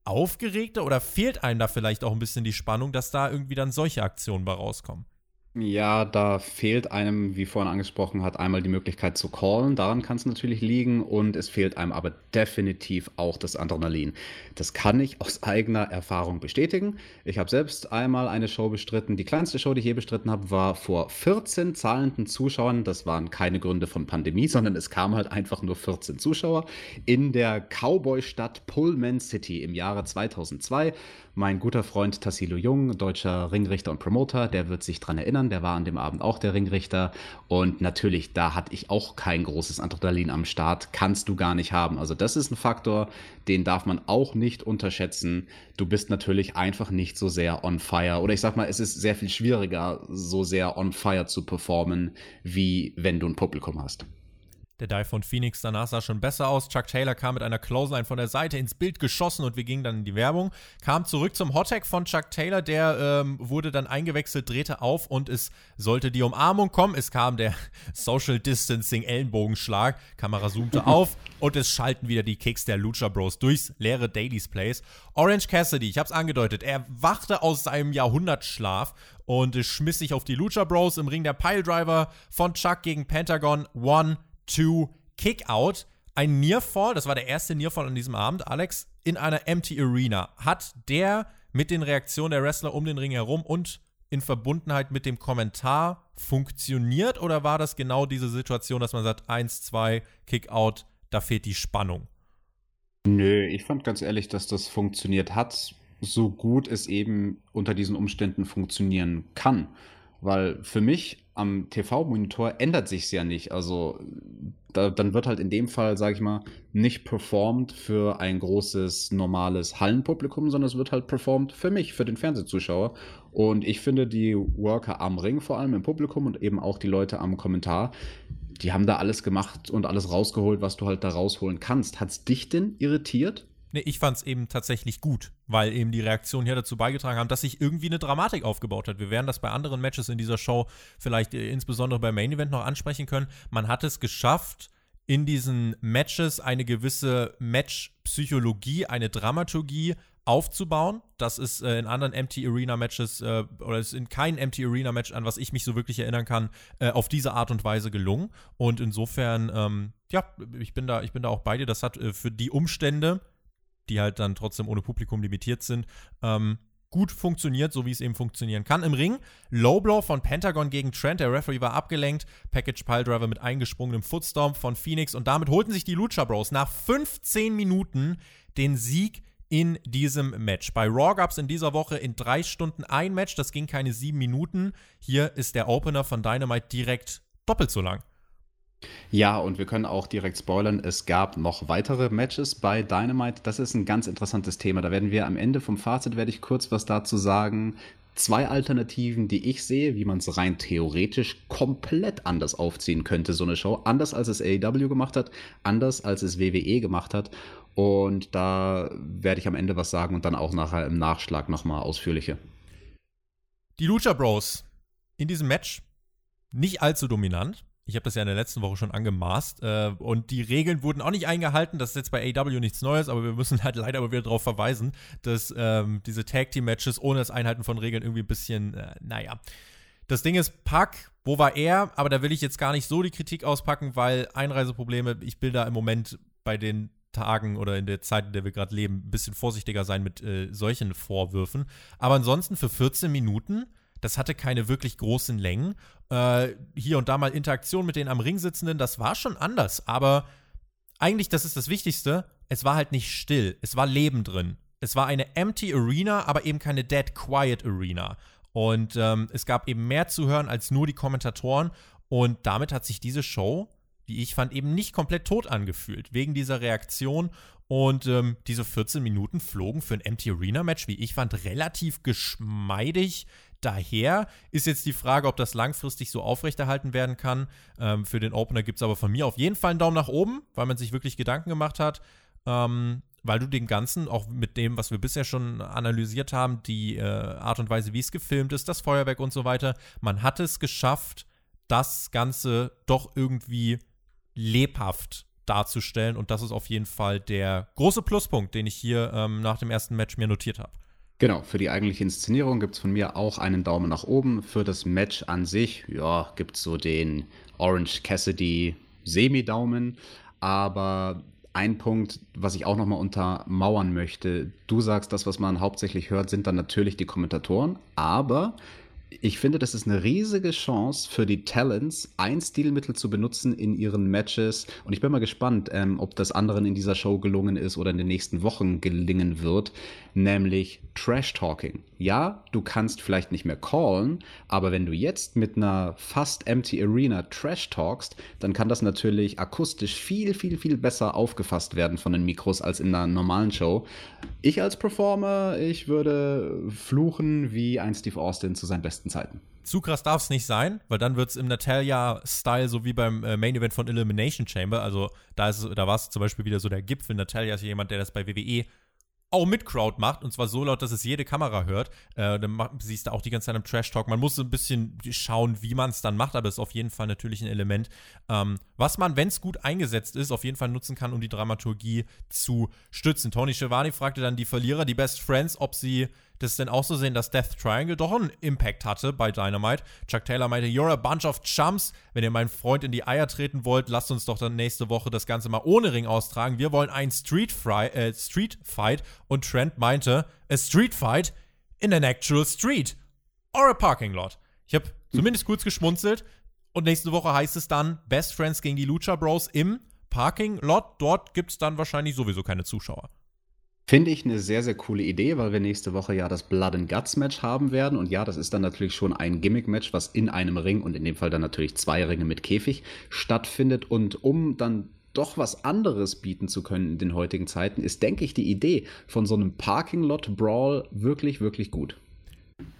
aufgeregter oder fehlt einem da vielleicht auch ein bisschen die Spannung, dass da irgendwie dann solche Aktionen bei rauskommen? Ja, da fehlt einem, wie vorhin angesprochen hat, einmal die Möglichkeit zu callen. Daran kann es natürlich liegen. Und es fehlt einem aber definitiv auch das Adrenalin. Das kann ich aus eigener Erfahrung bestätigen. Ich habe selbst einmal eine Show bestritten. Die kleinste Show, die ich je bestritten habe, war vor 14 zahlenden Zuschauern. Das waren keine Gründe von Pandemie, sondern es kamen halt einfach nur 14 Zuschauer in der Cowboy-Stadt Pullman City im Jahre 2002. Mein guter Freund Tassilo Jung, deutscher Ringrichter und Promoter, der wird sich dran erinnern, der war an dem Abend auch der Ringrichter. Und natürlich, da hatte ich auch kein großes Adrenalin am Start. Kannst du gar nicht haben. Also, das ist ein Faktor, den darf man auch nicht unterschätzen. Du bist natürlich einfach nicht so sehr on fire. Oder ich sag mal, es ist sehr viel schwieriger, so sehr on fire zu performen, wie wenn du ein Publikum hast. Der Dive von Phoenix danach sah schon besser aus. Chuck Taylor kam mit einer Clothesline von der Seite ins Bild geschossen und wir gingen dann in die Werbung. Kam zurück zum Hottag von Chuck Taylor, der ähm, wurde dann eingewechselt, drehte auf und es sollte die Umarmung kommen. Es kam der Social Distancing Ellenbogenschlag. Kamera zoomte auf und es schalten wieder die Kicks der Lucha Bros durchs leere Dailies Place. Orange Cassidy, ich hab's angedeutet, er wachte aus seinem Jahrhundertschlaf und schmiss sich auf die Lucha Bros im Ring der Piledriver von Chuck gegen Pentagon. One, to Kickout. Ein Nearfall, das war der erste Nearfall an diesem Abend, Alex, in einer Empty Arena. Hat der mit den Reaktionen der Wrestler um den Ring herum und in Verbundenheit mit dem Kommentar funktioniert oder war das genau diese Situation, dass man sagt, 1, 2, Kickout, da fehlt die Spannung? Nö, ich fand ganz ehrlich, dass das funktioniert hat, so gut es eben unter diesen Umständen funktionieren kann. Weil für mich am TV-Monitor ändert sich es ja nicht. Also da, dann wird halt in dem Fall, sage ich mal, nicht performt für ein großes, normales Hallenpublikum, sondern es wird halt performt für mich, für den Fernsehzuschauer. Und ich finde, die Worker am Ring, vor allem im Publikum und eben auch die Leute am Kommentar, die haben da alles gemacht und alles rausgeholt, was du halt da rausholen kannst. Hat es dich denn irritiert? Nee, ich fand es eben tatsächlich gut, weil eben die Reaktionen hier dazu beigetragen haben, dass sich irgendwie eine Dramatik aufgebaut hat. Wir werden das bei anderen Matches in dieser Show vielleicht äh, insbesondere beim Main Event noch ansprechen können. Man hat es geschafft, in diesen Matches eine gewisse Match-Psychologie, eine Dramaturgie aufzubauen. Das ist äh, in anderen Empty Arena Matches äh, oder ist in keinem Empty Arena Match, an was ich mich so wirklich erinnern kann, äh, auf diese Art und Weise gelungen. Und insofern, ähm, ja, ich bin da, ich bin da auch bei dir. Das hat äh, für die Umstände die halt dann trotzdem ohne Publikum limitiert sind, ähm, gut funktioniert, so wie es eben funktionieren kann. Im Ring, Low Blow von Pentagon gegen Trent, der Referee war abgelenkt, Package Piledriver mit eingesprungenem Footstomp von Phoenix und damit holten sich die Lucha Bros nach 15 Minuten den Sieg in diesem Match. Bei Raw gab es in dieser Woche in drei Stunden ein Match, das ging keine sieben Minuten. Hier ist der Opener von Dynamite direkt doppelt so lang. Ja, und wir können auch direkt spoilern, es gab noch weitere Matches bei Dynamite. Das ist ein ganz interessantes Thema. Da werden wir am Ende vom Fazit, werde ich kurz was dazu sagen. Zwei Alternativen, die ich sehe, wie man es rein theoretisch komplett anders aufziehen könnte, so eine Show. Anders als es AEW gemacht hat, anders als es WWE gemacht hat. Und da werde ich am Ende was sagen und dann auch nachher im Nachschlag nochmal ausführlicher. Die Lucha Bros in diesem Match nicht allzu dominant. Ich habe das ja in der letzten Woche schon angemaßt. Äh, und die Regeln wurden auch nicht eingehalten. Das ist jetzt bei AW nichts Neues, aber wir müssen halt leider aber wieder darauf verweisen, dass ähm, diese Tag Team Matches ohne das Einhalten von Regeln irgendwie ein bisschen, äh, naja. Das Ding ist, Pack, wo war er? Aber da will ich jetzt gar nicht so die Kritik auspacken, weil Einreiseprobleme, ich will da im Moment bei den Tagen oder in der Zeit, in der wir gerade leben, ein bisschen vorsichtiger sein mit äh, solchen Vorwürfen. Aber ansonsten für 14 Minuten das hatte keine wirklich großen Längen. Äh, hier und da mal Interaktion mit den am Ring sitzenden, das war schon anders. Aber eigentlich, das ist das Wichtigste, es war halt nicht still. Es war Leben drin. Es war eine empty Arena, aber eben keine dead quiet Arena. Und ähm, es gab eben mehr zu hören als nur die Kommentatoren. Und damit hat sich diese Show wie ich fand, eben nicht komplett tot angefühlt, wegen dieser Reaktion. Und ähm, diese 14 Minuten flogen für ein Empty Arena Match, wie ich fand, relativ geschmeidig daher. Ist jetzt die Frage, ob das langfristig so aufrechterhalten werden kann. Ähm, für den Opener gibt es aber von mir auf jeden Fall einen Daumen nach oben, weil man sich wirklich Gedanken gemacht hat. Ähm, weil du dem Ganzen, auch mit dem, was wir bisher schon analysiert haben, die äh, Art und Weise, wie es gefilmt ist, das Feuerwerk und so weiter, man hat es geschafft, das Ganze doch irgendwie lebhaft darzustellen. Und das ist auf jeden Fall der große Pluspunkt, den ich hier ähm, nach dem ersten Match mir notiert habe. Genau, für die eigentliche Inszenierung gibt es von mir auch einen Daumen nach oben. Für das Match an sich, ja, gibt es so den Orange Cassidy Semi-Daumen. Aber ein Punkt, was ich auch nochmal untermauern möchte. Du sagst, das, was man hauptsächlich hört, sind dann natürlich die Kommentatoren. Aber ich finde, das ist eine riesige Chance für die Talents, ein Stilmittel zu benutzen in ihren Matches. Und ich bin mal gespannt, ähm, ob das anderen in dieser Show gelungen ist oder in den nächsten Wochen gelingen wird, nämlich Trash Talking. Ja, du kannst vielleicht nicht mehr callen, aber wenn du jetzt mit einer fast empty Arena Trash talkst, dann kann das natürlich akustisch viel, viel, viel besser aufgefasst werden von den Mikros als in einer normalen Show. Ich als Performer, ich würde fluchen wie ein Steve Austin zu seinen besten Zeiten. Zu krass darf es nicht sein, weil dann wird es im Natalia-Style so wie beim äh, Main Event von Elimination Chamber. Also da, da war es zum Beispiel wieder so der Gipfel. Natalia ist jemand, der das bei WWE auch mit Crowd macht und zwar so laut, dass es jede Kamera hört. Äh, dann macht, siehst du auch die ganze Zeit im Trash Talk. Man muss so ein bisschen schauen, wie man es dann macht, aber es ist auf jeden Fall natürlich ein Element, ähm, was man, wenn es gut eingesetzt ist, auf jeden Fall nutzen kann, um die Dramaturgie zu stützen. Tony Schiavone fragte dann die Verlierer, die Best Friends, ob sie das denn auch so sehen, dass Death Triangle doch einen Impact hatte bei Dynamite. Chuck Taylor meinte, you're a bunch of chumps. Wenn ihr meinen Freund in die Eier treten wollt, lasst uns doch dann nächste Woche das Ganze mal ohne Ring austragen. Wir wollen einen Street, Fry, äh, Street Fight. Und Trent meinte, a Street Fight in an actual street. Or a parking lot. Ich habe zumindest kurz geschmunzelt. Und nächste Woche heißt es dann Best Friends gegen die Lucha Bros im Parking Lot. Dort gibt es dann wahrscheinlich sowieso keine Zuschauer. Finde ich eine sehr, sehr coole Idee, weil wir nächste Woche ja das Blood and Guts Match haben werden. Und ja, das ist dann natürlich schon ein Gimmick-Match, was in einem Ring und in dem Fall dann natürlich zwei Ringe mit Käfig stattfindet. Und um dann doch was anderes bieten zu können in den heutigen Zeiten, ist, denke ich, die Idee von so einem Parking Lot Brawl wirklich, wirklich gut.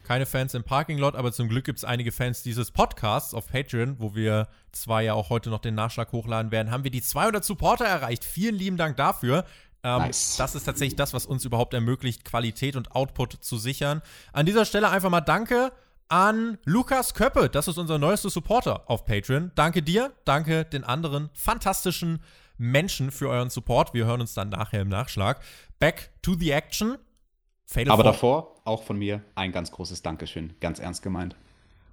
Keine Fans im Parking Lot, aber zum Glück gibt es einige Fans dieses Podcasts auf Patreon, wo wir zwar ja auch heute noch den Nachschlag hochladen werden, haben wir die 200 Supporter erreicht. Vielen lieben Dank dafür. Ähm, nice. Das ist tatsächlich das, was uns überhaupt ermöglicht, Qualität und Output zu sichern. An dieser Stelle einfach mal Danke an Lukas Köppe. Das ist unser neuester Supporter auf Patreon. Danke dir, danke den anderen fantastischen Menschen für euren Support. Wir hören uns dann nachher im Nachschlag. Back to the action. Fatal Aber davor auch von mir ein ganz großes Dankeschön. Ganz ernst gemeint.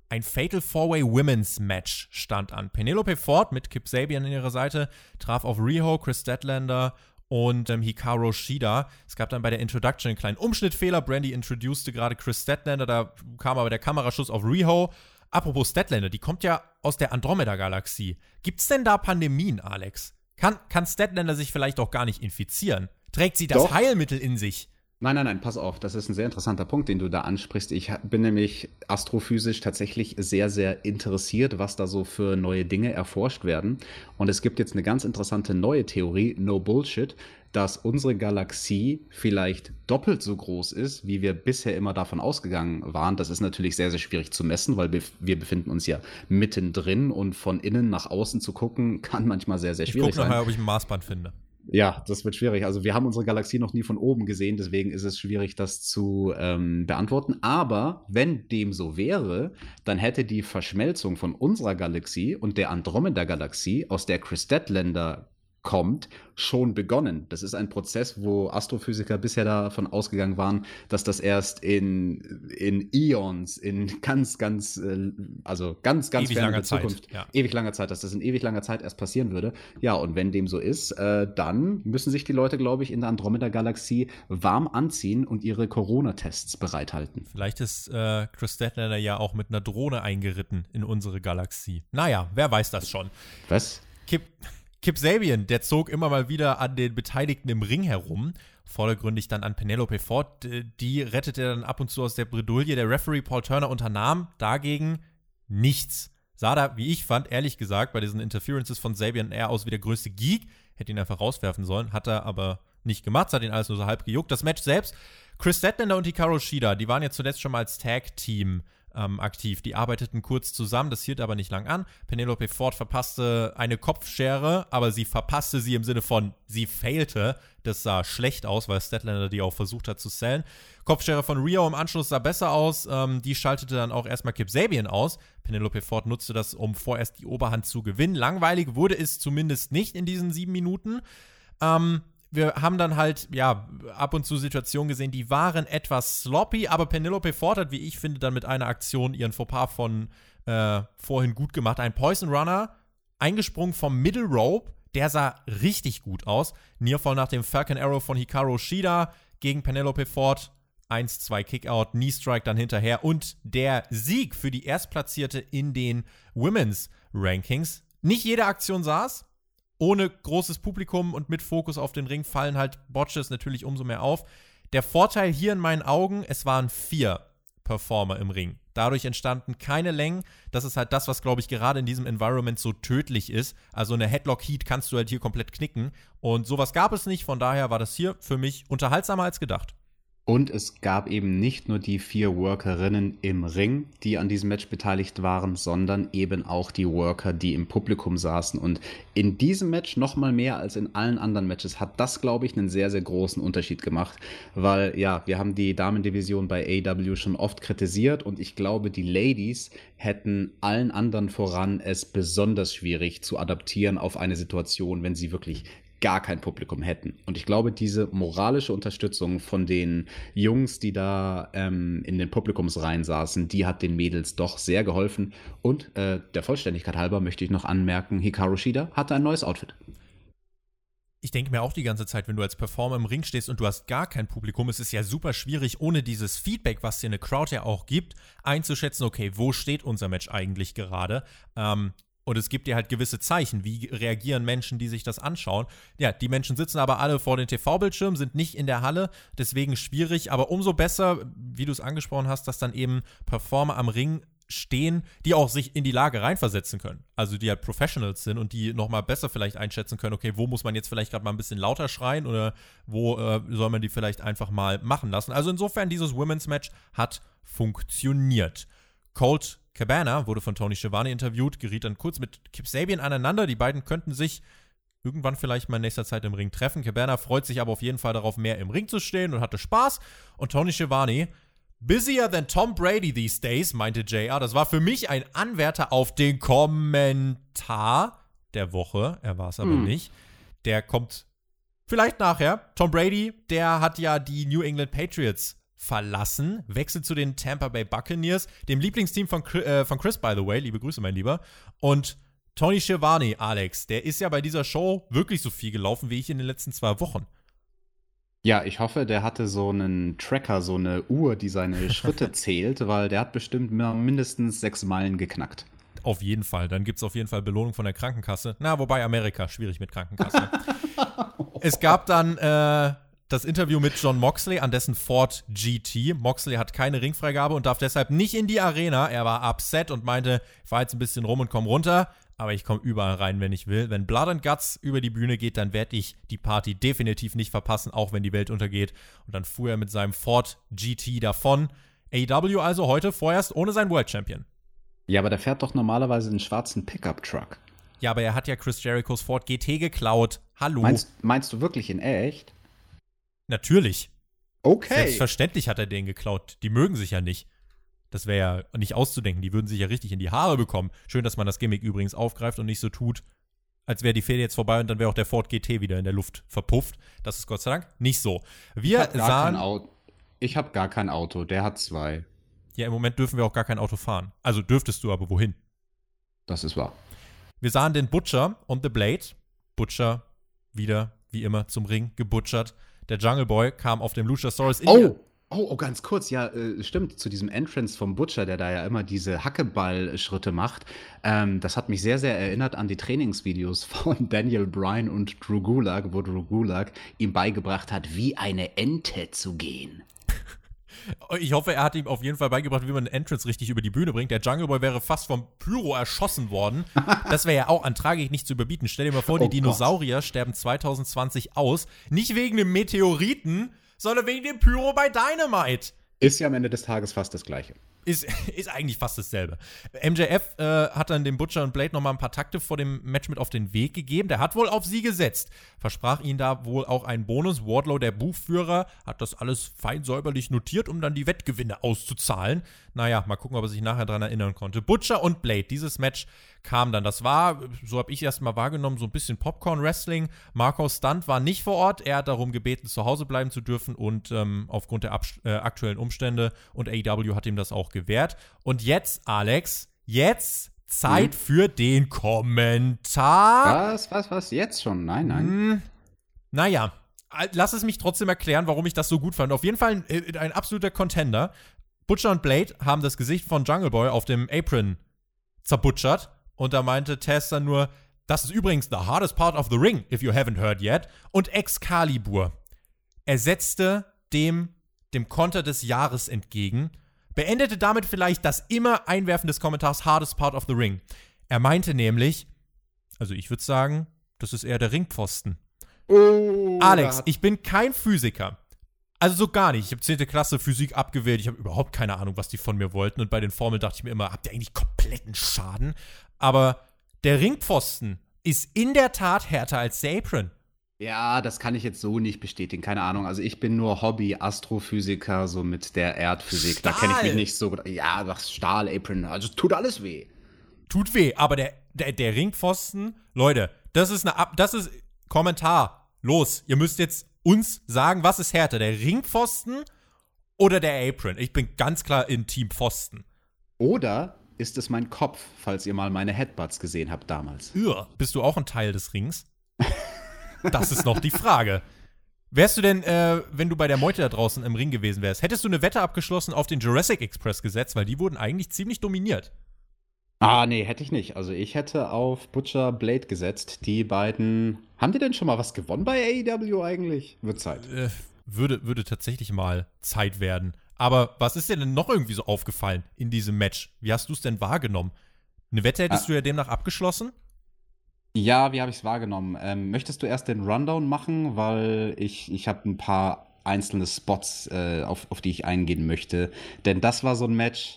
Ein Fatal Four-Way Women's Match stand an. Penelope Ford mit Kip Sabian an ihrer Seite traf auf Riho, Chris Statlander und ähm, Hikaru Shida. Es gab dann bei der Introduction einen kleinen Umschnittfehler. Brandy introduced gerade Chris Statlander, da kam aber der Kameraschuss auf Riho. Apropos Statlander, die kommt ja aus der Andromeda-Galaxie. Gibt's denn da Pandemien, Alex? Kann, kann Statlander sich vielleicht auch gar nicht infizieren? Trägt sie das Doch. Heilmittel in sich? Nein, nein, nein, pass auf, das ist ein sehr interessanter Punkt, den du da ansprichst. Ich bin nämlich astrophysisch tatsächlich sehr, sehr interessiert, was da so für neue Dinge erforscht werden. Und es gibt jetzt eine ganz interessante neue Theorie, No Bullshit, dass unsere Galaxie vielleicht doppelt so groß ist, wie wir bisher immer davon ausgegangen waren. Das ist natürlich sehr, sehr schwierig zu messen, weil wir befinden uns ja mittendrin und von innen nach außen zu gucken, kann manchmal sehr, sehr schwierig ich sein. Ich gucke nachher, ob ich ein Maßband finde. Ja, das wird schwierig. Also wir haben unsere Galaxie noch nie von oben gesehen, deswegen ist es schwierig, das zu ähm, beantworten. Aber wenn dem so wäre, dann hätte die Verschmelzung von unserer Galaxie und der Andromeda-Galaxie, aus der Chris Deadlander kommt, schon begonnen. Das ist ein Prozess, wo Astrophysiker bisher davon ausgegangen waren, dass das erst in, in Eons, in ganz, ganz, äh, also ganz, ganz ewig langer Zukunft, Zeit, ja. ewig langer Zeit, dass das in ewig langer Zeit erst passieren würde. Ja, und wenn dem so ist, äh, dann müssen sich die Leute, glaube ich, in der Andromeda-Galaxie warm anziehen und ihre Corona-Tests bereithalten. Vielleicht ist äh, Chris Detlander ja auch mit einer Drohne eingeritten in unsere Galaxie. Naja, wer weiß das schon. Was? Kip Kip Sabian, der zog immer mal wieder an den Beteiligten im Ring herum. Vordergründig dann an Penelope Ford. Die rettete er dann ab und zu aus der Bredouille. Der Referee Paul Turner unternahm dagegen nichts. Sah da, wie ich fand, ehrlich gesagt, bei diesen Interferences von Sabian eher aus wie der größte Geek. Hätte ihn einfach rauswerfen sollen, hat er aber nicht gemacht, hat ihn alles nur so halb gejuckt. Das Match selbst, Chris Statlander und Hikaru Shida, die waren ja zuletzt schon mal als Tag-Team ähm, aktiv. Die arbeiteten kurz zusammen, das hielt aber nicht lang an. Penelope Ford verpasste eine Kopfschere, aber sie verpasste sie im Sinne von, sie failte. Das sah schlecht aus, weil Statlander die auch versucht hat zu sellen. Kopfschere von Rio im Anschluss sah besser aus. Ähm, die schaltete dann auch erstmal Kip Sabian aus. Penelope Ford nutzte das, um vorerst die Oberhand zu gewinnen. Langweilig wurde es zumindest nicht in diesen sieben Minuten. Ähm, wir haben dann halt, ja, ab und zu Situationen gesehen, die waren etwas sloppy, aber Penelope Ford hat, wie ich finde, dann mit einer Aktion ihren Fauxpas von äh, vorhin gut gemacht. Ein Poison Runner, eingesprungen vom Middle Rope, der sah richtig gut aus. Nearfall nach dem Falcon Arrow von Hikaru Shida gegen Penelope Ford. 1-2 Kickout, Knee Strike dann hinterher und der Sieg für die Erstplatzierte in den Women's Rankings. Nicht jede Aktion saß, ohne großes Publikum und mit Fokus auf den Ring fallen halt Botches natürlich umso mehr auf. Der Vorteil hier in meinen Augen, es waren vier Performer im Ring. Dadurch entstanden keine Längen. Das ist halt das, was, glaube ich, gerade in diesem Environment so tödlich ist. Also eine Headlock-Heat kannst du halt hier komplett knicken. Und sowas gab es nicht. Von daher war das hier für mich unterhaltsamer als gedacht. Und es gab eben nicht nur die vier Workerinnen im Ring, die an diesem Match beteiligt waren, sondern eben auch die Worker, die im Publikum saßen. Und in diesem Match noch mal mehr als in allen anderen Matches hat das, glaube ich, einen sehr, sehr großen Unterschied gemacht. Weil ja, wir haben die Damendivision bei AW schon oft kritisiert und ich glaube, die Ladies hätten allen anderen voran es besonders schwierig zu adaptieren auf eine Situation, wenn sie wirklich gar kein Publikum hätten. Und ich glaube, diese moralische Unterstützung von den Jungs, die da ähm, in den Publikumsreihen saßen, die hat den Mädels doch sehr geholfen. Und äh, der Vollständigkeit halber möchte ich noch anmerken, Hikaru Shida hatte ein neues Outfit. Ich denke mir auch die ganze Zeit, wenn du als Performer im Ring stehst und du hast gar kein Publikum, es ist ja super schwierig, ohne dieses Feedback, was dir eine Crowd ja auch gibt, einzuschätzen, okay, wo steht unser Match eigentlich gerade? Ähm, und es gibt dir halt gewisse Zeichen, wie reagieren Menschen, die sich das anschauen. Ja, die Menschen sitzen aber alle vor den TV-Bildschirmen, sind nicht in der Halle, deswegen schwierig, aber umso besser, wie du es angesprochen hast, dass dann eben Performer am Ring stehen, die auch sich in die Lage reinversetzen können. Also die halt Professionals sind und die nochmal besser vielleicht einschätzen können, okay, wo muss man jetzt vielleicht gerade mal ein bisschen lauter schreien oder wo äh, soll man die vielleicht einfach mal machen lassen. Also insofern, dieses Women's Match hat funktioniert. Colt Cabana wurde von Tony Schiavone interviewt, geriet dann kurz mit Kip Sabian aneinander. Die beiden könnten sich irgendwann vielleicht mal in nächster Zeit im Ring treffen. Cabana freut sich aber auf jeden Fall darauf, mehr im Ring zu stehen und hatte Spaß. Und Tony Schiavone, busier than Tom Brady these days, meinte JR. Das war für mich ein Anwärter auf den Kommentar der Woche. Er war es aber hm. nicht. Der kommt vielleicht nachher. Tom Brady, der hat ja die New England Patriots verlassen, wechselt zu den Tampa Bay Buccaneers, dem Lieblingsteam von, äh, von Chris, by the way. Liebe Grüße, mein Lieber. Und Tony Schiavone, Alex, der ist ja bei dieser Show wirklich so viel gelaufen wie ich in den letzten zwei Wochen. Ja, ich hoffe, der hatte so einen Tracker, so eine Uhr, die seine Schritte zählt, weil der hat bestimmt mindestens sechs Meilen geknackt. Auf jeden Fall. Dann gibt es auf jeden Fall Belohnung von der Krankenkasse. Na, wobei Amerika, schwierig mit Krankenkasse. es gab dann äh, das Interview mit John Moxley an dessen Ford GT. Moxley hat keine Ringfreigabe und darf deshalb nicht in die Arena. Er war upset und meinte, ich fahr jetzt ein bisschen rum und komm runter, aber ich komme überall rein, wenn ich will. Wenn Blood and Guts über die Bühne geht, dann werde ich die Party definitiv nicht verpassen, auch wenn die Welt untergeht. Und dann fuhr er mit seinem Ford GT davon. AEW also heute vorerst ohne seinen World Champion. Ja, aber der fährt doch normalerweise einen schwarzen Pickup-Truck. Ja, aber er hat ja Chris Jerichos Ford GT geklaut. Hallo. Meinst, meinst du wirklich in echt? Natürlich. Okay. Selbstverständlich hat er den geklaut. Die mögen sich ja nicht. Das wäre ja nicht auszudenken. Die würden sich ja richtig in die Haare bekommen. Schön, dass man das Gimmick übrigens aufgreift und nicht so tut, als wäre die Fehde jetzt vorbei und dann wäre auch der Ford GT wieder in der Luft verpufft. Das ist Gott sei Dank nicht so. Wir ich sahen. Ich habe gar kein Auto. Der hat zwei. Ja, im Moment dürfen wir auch gar kein Auto fahren. Also dürftest du, aber wohin? Das ist wahr. Wir sahen den Butcher und The Blade. Butcher wieder, wie immer, zum Ring gebutschert. Der Jungle Boy kam auf dem Luchasaurus in oh. Oh, oh, ganz kurz, ja, äh, stimmt, zu diesem Entrance vom Butcher, der da ja immer diese Hackeball-Schritte macht. Ähm, das hat mich sehr, sehr erinnert an die Trainingsvideos von Daniel Bryan und Drew Gulag, wo Drew Gulag ihm beigebracht hat, wie eine Ente zu gehen. Ich hoffe, er hat ihm auf jeden Fall beigebracht, wie man einen Entrance richtig über die Bühne bringt. Der Jungle Boy wäre fast vom Pyro erschossen worden. Das wäre ja auch an Tragik nicht zu überbieten. Stell dir mal vor, die oh Dinosaurier Gott. sterben 2020 aus. Nicht wegen dem Meteoriten, sondern wegen dem Pyro bei Dynamite. Ist ja am Ende des Tages fast das Gleiche. Ist, ist eigentlich fast dasselbe. MJF äh, hat dann dem Butcher und Blade noch mal ein paar Takte vor dem Match mit auf den Weg gegeben. Der hat wohl auf sie gesetzt. Versprach ihnen da wohl auch einen Bonus. Wardlow, der Buchführer, hat das alles fein säuberlich notiert, um dann die Wettgewinne auszuzahlen. Naja, mal gucken, ob er sich nachher daran erinnern konnte. Butcher und Blade, dieses Match kam dann. Das war, so habe ich erst mal wahrgenommen, so ein bisschen Popcorn-Wrestling. Marco Stunt war nicht vor Ort. Er hat darum gebeten, zu Hause bleiben zu dürfen und ähm, aufgrund der äh, aktuellen Umstände und AEW hat ihm das auch gewährt. Und jetzt, Alex, jetzt Zeit mhm. für den Kommentar. Was, was, was? Jetzt schon? Nein, nein. Hm, naja, lass es mich trotzdem erklären, warum ich das so gut fand. Auf jeden Fall ein, äh, ein absoluter Contender. Butcher und Blade haben das Gesicht von Jungle Boy auf dem Apron zerbutschert. Und da meinte Tess dann nur, das ist übrigens the hardest part of the ring, if you haven't heard yet. Und Excalibur ersetzte dem, dem Konter des Jahres entgegen, beendete damit vielleicht das immer Einwerfen des Kommentars hardest part of the ring. Er meinte nämlich, also ich würde sagen, das ist eher der Ringpfosten. Oh, Alex, ich bin kein Physiker. Also so gar nicht. Ich habe 10. Klasse Physik abgewählt. Ich habe überhaupt keine Ahnung, was die von mir wollten. Und bei den Formeln dachte ich mir immer, habt ihr eigentlich kompletten Schaden? Aber der Ringpfosten ist in der Tat härter als der Apron. Ja, das kann ich jetzt so nicht bestätigen. Keine Ahnung. Also ich bin nur Hobby-Astrophysiker, so mit der Erdphysik. Stahl. Da kenne ich mich nicht so gut. Ja, was Stahl, Apron. Also tut alles weh. Tut weh, aber der, der, der Ringpfosten, Leute, das ist eine Ab das ist Kommentar. Los, ihr müsst jetzt uns sagen, was ist härter, der Ringpfosten oder der Apron? Ich bin ganz klar in Team Pfosten. Oder ist es mein Kopf, falls ihr mal meine Headbutts gesehen habt damals. Irr. Bist du auch ein Teil des Rings? Das ist noch die Frage. Wärst du denn, äh, wenn du bei der Meute da draußen im Ring gewesen wärst, hättest du eine Wette abgeschlossen auf den Jurassic Express gesetzt, weil die wurden eigentlich ziemlich dominiert. Ah, nee, hätte ich nicht. Also ich hätte auf Butcher Blade gesetzt. Die beiden. Haben die denn schon mal was gewonnen bei AEW eigentlich? Wird Zeit. Äh, würde, würde tatsächlich mal Zeit werden. Aber was ist dir denn noch irgendwie so aufgefallen in diesem Match? Wie hast du es denn wahrgenommen? Eine Wette hättest ah. du ja demnach abgeschlossen? Ja, wie habe ich es wahrgenommen? Ähm, möchtest du erst den Rundown machen? Weil ich, ich habe ein paar einzelne Spots, äh, auf, auf die ich eingehen möchte. Denn das war so ein Match,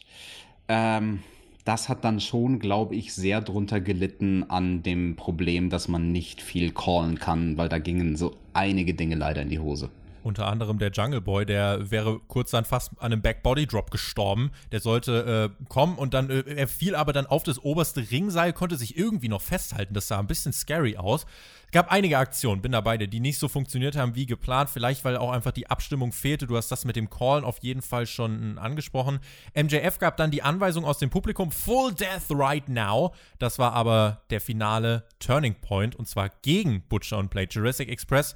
ähm, das hat dann schon, glaube ich, sehr drunter gelitten an dem Problem, dass man nicht viel callen kann, weil da gingen so einige Dinge leider in die Hose. Unter anderem der Jungle Boy, der wäre kurz dann fast an einem Backbody Drop gestorben. Der sollte äh, kommen und dann, äh, er fiel aber dann auf das oberste Ringseil, konnte sich irgendwie noch festhalten. Das sah ein bisschen scary aus. Gab einige Aktionen, bin dabei, die nicht so funktioniert haben wie geplant. Vielleicht, weil auch einfach die Abstimmung fehlte. Du hast das mit dem Callen auf jeden Fall schon angesprochen. MJF gab dann die Anweisung aus dem Publikum: Full Death right now. Das war aber der finale Turning Point und zwar gegen Butcher und Play Jurassic Express.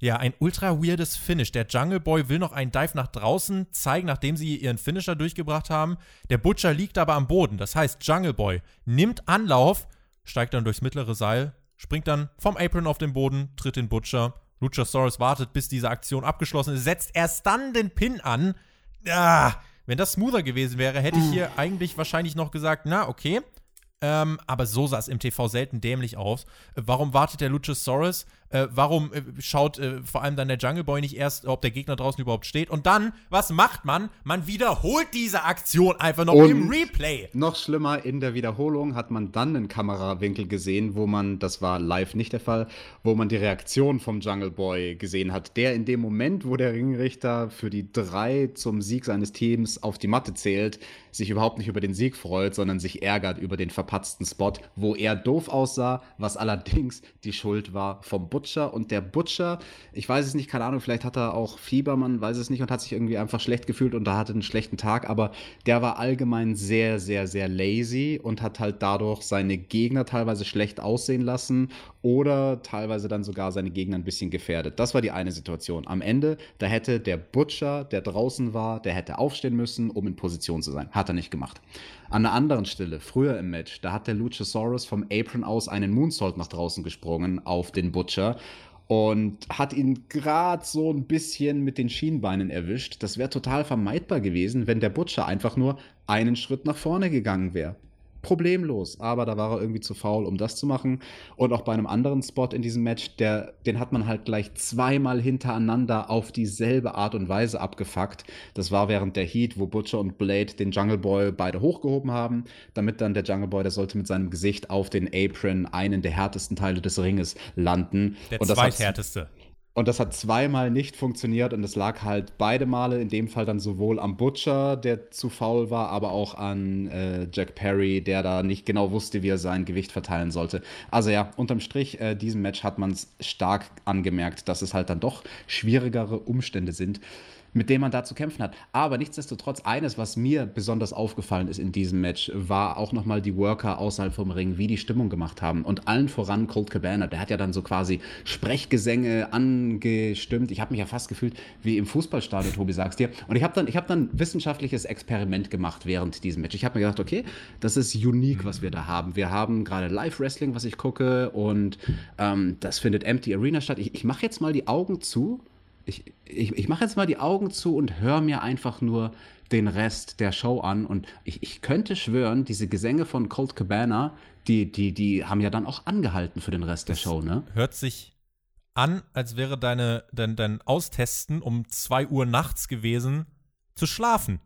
Ja, ein ultra weirdes Finish. Der Jungle Boy will noch einen Dive nach draußen zeigen, nachdem sie ihren Finisher durchgebracht haben. Der Butcher liegt aber am Boden. Das heißt, Jungle Boy nimmt Anlauf, steigt dann durchs mittlere Seil, springt dann vom Apron auf den Boden, tritt den Butcher. Luchasaurus wartet, bis diese Aktion abgeschlossen ist, setzt erst dann den Pin an. Ah, wenn das smoother gewesen wäre, hätte ich hier eigentlich wahrscheinlich noch gesagt, na, okay. Ähm, aber so sah es im TV selten dämlich aus. Warum wartet der Luchasaurus? Äh, warum äh, schaut äh, vor allem dann der Jungle Boy nicht erst, ob der Gegner draußen überhaupt steht? Und dann, was macht man? Man wiederholt diese Aktion einfach noch Und im Replay. Noch schlimmer, in der Wiederholung hat man dann einen Kamerawinkel gesehen, wo man, das war live nicht der Fall, wo man die Reaktion vom Jungle Boy gesehen hat, der in dem Moment, wo der Ringrichter für die drei zum Sieg seines Teams auf die Matte zählt, sich überhaupt nicht über den Sieg freut, sondern sich ärgert über den verpatzten Spot, wo er doof aussah, was allerdings die Schuld war vom Butcher. Butcher und der Butcher, ich weiß es nicht, keine Ahnung, vielleicht hat er auch Fieber, man weiß es nicht und hat sich irgendwie einfach schlecht gefühlt und da hatte einen schlechten Tag, aber der war allgemein sehr, sehr, sehr lazy und hat halt dadurch seine Gegner teilweise schlecht aussehen lassen oder teilweise dann sogar seine Gegner ein bisschen gefährdet. Das war die eine Situation. Am Ende, da hätte der Butcher, der draußen war, der hätte aufstehen müssen, um in Position zu sein. Hat er nicht gemacht. An einer anderen Stelle, früher im Match, da hat der Luchasaurus vom Apron aus einen Moonsault nach draußen gesprungen auf den Butcher. und hat ihn gerade so ein bisschen mit den Schienbeinen erwischt. Das wäre total vermeidbar gewesen, wenn der Butcher einfach nur einen Schritt nach vorne gegangen wäre problemlos. Aber da war er irgendwie zu faul, um das zu machen. Und auch bei einem anderen Spot in diesem Match, der, den hat man halt gleich zweimal hintereinander auf dieselbe Art und Weise abgefuckt. Das war während der Heat, wo Butcher und Blade den Jungle Boy beide hochgehoben haben, damit dann der Jungle Boy, der sollte mit seinem Gesicht auf den Apron einen der härtesten Teile des Ringes landen. Der und zweithärteste. Und das hat zweimal nicht funktioniert und es lag halt beide Male, in dem Fall dann sowohl am Butcher, der zu faul war, aber auch an äh, Jack Perry, der da nicht genau wusste, wie er sein Gewicht verteilen sollte. Also ja, unterm Strich, äh, diesem Match hat man es stark angemerkt, dass es halt dann doch schwierigere Umstände sind mit dem man da zu kämpfen hat. Aber nichtsdestotrotz, eines, was mir besonders aufgefallen ist in diesem Match, war auch nochmal die Worker außerhalb vom Ring, wie die Stimmung gemacht haben. Und allen voran Colt Cabana, der hat ja dann so quasi Sprechgesänge angestimmt. Ich habe mich ja fast gefühlt wie im Fußballstadion, Tobi, sagst dir. Und ich habe dann, hab dann wissenschaftliches Experiment gemacht während diesem Match. Ich habe mir gedacht, okay, das ist unique, was wir da haben. Wir haben gerade Live-Wrestling, was ich gucke, und ähm, das findet Empty Arena statt. Ich, ich mache jetzt mal die Augen zu ich, ich, ich mache jetzt mal die Augen zu und höre mir einfach nur den Rest der Show an. Und ich, ich könnte schwören, diese Gesänge von Colt Cabana, die, die, die haben ja dann auch angehalten für den Rest das der Show, ne? Hört sich an, als wäre deine, dein, dein Austesten um 2 Uhr nachts gewesen, zu schlafen.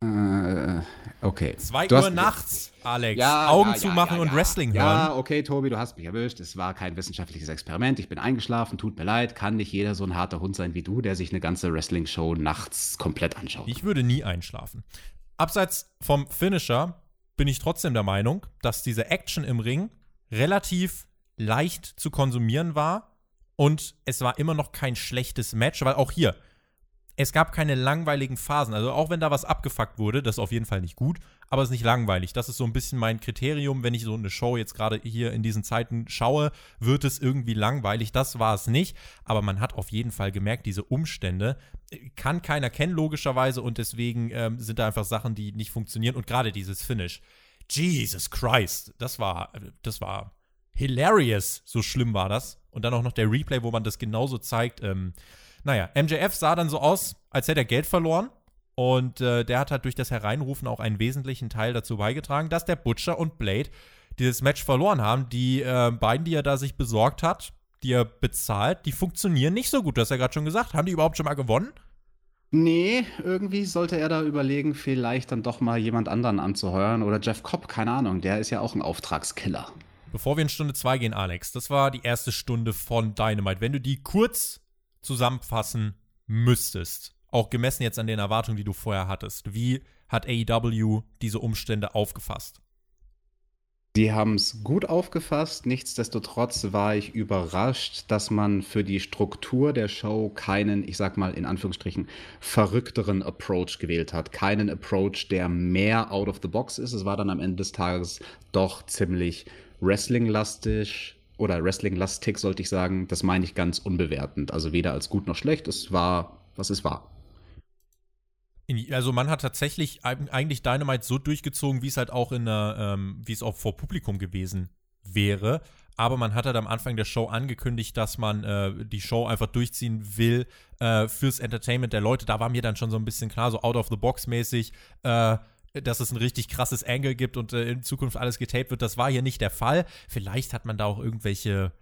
Äh, okay. Zwei du Uhr nachts, Alex. Ja, Augen ja, zumachen ja, und Wrestling hören. Ja, okay, Tobi, du hast mich erwischt. Es war kein wissenschaftliches Experiment. Ich bin eingeschlafen. Tut mir leid. Kann nicht jeder so ein harter Hund sein wie du, der sich eine ganze Wrestling-Show nachts komplett anschaut. Ich würde nie einschlafen. Abseits vom Finisher bin ich trotzdem der Meinung, dass diese Action im Ring relativ leicht zu konsumieren war. Und es war immer noch kein schlechtes Match, weil auch hier, es gab keine langweiligen Phasen. Also auch wenn da was abgefuckt wurde, das ist auf jeden Fall nicht gut, aber es ist nicht langweilig. Das ist so ein bisschen mein Kriterium, wenn ich so eine Show jetzt gerade hier in diesen Zeiten schaue, wird es irgendwie langweilig. Das war es nicht, aber man hat auf jeden Fall gemerkt, diese Umstände äh, kann keiner kennen logischerweise und deswegen ähm, sind da einfach Sachen, die nicht funktionieren und gerade dieses Finish. Jesus Christ, das war das war hilarious, so schlimm war das und dann auch noch der Replay, wo man das genauso zeigt. Ähm, naja, MJF sah dann so aus, als hätte er Geld verloren. Und äh, der hat halt durch das Hereinrufen auch einen wesentlichen Teil dazu beigetragen, dass der Butcher und Blade dieses Match verloren haben. Die äh, beiden, die er da sich besorgt hat, die er bezahlt, die funktionieren nicht so gut. Du hast ja gerade schon gesagt. Haben die überhaupt schon mal gewonnen? Nee, irgendwie sollte er da überlegen, vielleicht dann doch mal jemand anderen anzuheuern. Oder Jeff Cobb, keine Ahnung. Der ist ja auch ein Auftragskiller. Bevor wir in Stunde 2 gehen, Alex, das war die erste Stunde von Dynamite. Wenn du die kurz zusammenfassen müsstest, auch gemessen jetzt an den Erwartungen, die du vorher hattest, wie hat AEW diese Umstände aufgefasst? Die haben es gut aufgefasst. Nichtsdestotrotz war ich überrascht, dass man für die Struktur der Show keinen, ich sag mal in Anführungsstrichen, verrückteren Approach gewählt hat. Keinen Approach, der mehr out of the box ist. Es war dann am Ende des Tages doch ziemlich wrestling-lastig, oder Wrestling-lastig sollte ich sagen, das meine ich ganz unbewertend. Also weder als gut noch schlecht, es war, was es war. Also man hat tatsächlich eigentlich Dynamite so durchgezogen, wie es halt auch in der, ähm, wie es auch vor Publikum gewesen wäre. Aber man hat halt am Anfang der Show angekündigt, dass man äh, die Show einfach durchziehen will äh, fürs Entertainment der Leute. Da war mir dann schon so ein bisschen klar, so out of the box mäßig. Äh, dass es ein richtig krasses Angle gibt und äh, in Zukunft alles getaped wird. Das war hier nicht der Fall. Vielleicht hat man da auch irgendwelche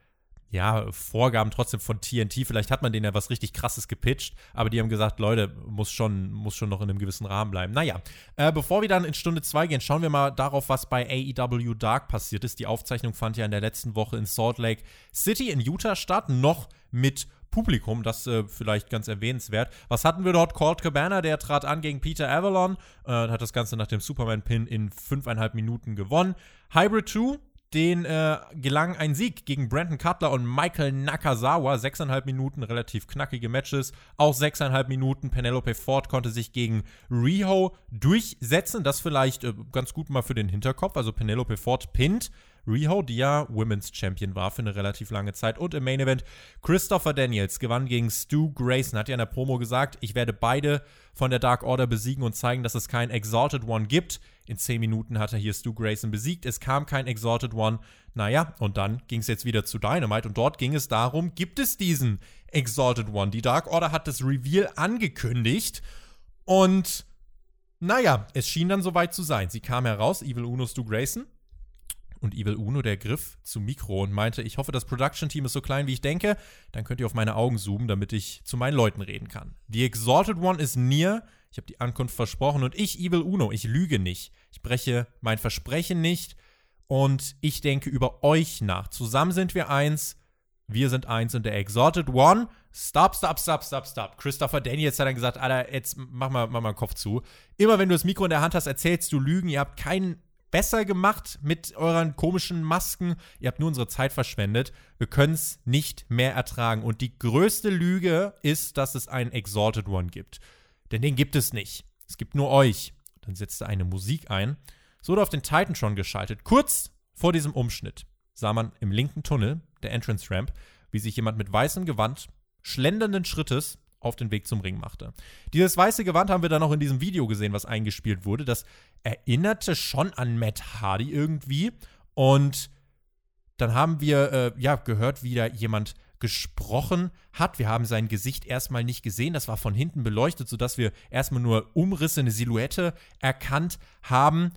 ja, Vorgaben trotzdem von TNT. Vielleicht hat man denen ja was richtig krasses gepitcht, aber die haben gesagt, Leute, muss schon, muss schon noch in einem gewissen Rahmen bleiben. Naja, äh, bevor wir dann in Stunde 2 gehen, schauen wir mal darauf, was bei AEW Dark passiert ist. Die Aufzeichnung fand ja in der letzten Woche in Salt Lake City in Utah statt, noch mit Publikum, das äh, vielleicht ganz erwähnenswert. Was hatten wir dort? Colt Cabana, der trat an gegen Peter Avalon, äh, hat das Ganze nach dem Superman-Pin in fünfeinhalb Minuten gewonnen. Hybrid 2, den äh, gelang ein Sieg gegen Brandon Cutler und Michael Nakazawa. Sechseinhalb Minuten, relativ knackige Matches. Auch sechseinhalb Minuten. Penelope Ford konnte sich gegen Riho durchsetzen. Das vielleicht äh, ganz gut mal für den Hinterkopf. Also Penelope Ford pinnt Riho, die ja Women's Champion war für eine relativ lange Zeit. Und im Main Event Christopher Daniels gewann gegen Stu Grayson. Hat ja in der Promo gesagt, ich werde beide von der Dark Order besiegen und zeigen, dass es keinen Exalted One gibt. In 10 Minuten hat er hier Stu Grayson besiegt. Es kam kein Exalted One. Naja, und dann ging es jetzt wieder zu Dynamite und dort ging es darum, gibt es diesen Exalted One? Die Dark Order hat das Reveal angekündigt und naja, es schien dann soweit zu sein. Sie kam heraus, Evil Uno Stu Grayson. Und Evil Uno, der griff zum Mikro und meinte, ich hoffe, das Production-Team ist so klein, wie ich denke. Dann könnt ihr auf meine Augen zoomen, damit ich zu meinen Leuten reden kann. Die Exalted One ist near. Ich habe die Ankunft versprochen. Und ich, Evil Uno, ich lüge nicht. Ich breche mein Versprechen nicht. Und ich denke über euch nach. Zusammen sind wir eins. Wir sind eins und der Exalted One. Stop, stop, stop, stop, stop. Christopher Daniels hat dann gesagt, Alter, jetzt mach mal, mach mal den Kopf zu. Immer wenn du das Mikro in der Hand hast, erzählst du Lügen. Ihr habt keinen besser gemacht mit euren komischen Masken. Ihr habt nur unsere Zeit verschwendet. Wir können es nicht mehr ertragen. Und die größte Lüge ist, dass es einen Exalted One gibt. Denn den gibt es nicht. Es gibt nur euch. Dann setzt er eine Musik ein. So wurde auf den Titan schon geschaltet. Kurz vor diesem Umschnitt sah man im linken Tunnel der Entrance Ramp, wie sich jemand mit weißem Gewand schlendernden Schrittes auf den Weg zum Ring machte. Dieses weiße Gewand haben wir dann noch in diesem Video gesehen, was eingespielt wurde. Das erinnerte schon an Matt Hardy irgendwie. Und dann haben wir äh, ja gehört, wie da jemand gesprochen hat. Wir haben sein Gesicht erstmal nicht gesehen. Das war von hinten beleuchtet, sodass wir erstmal nur Umrisse, eine Silhouette erkannt haben.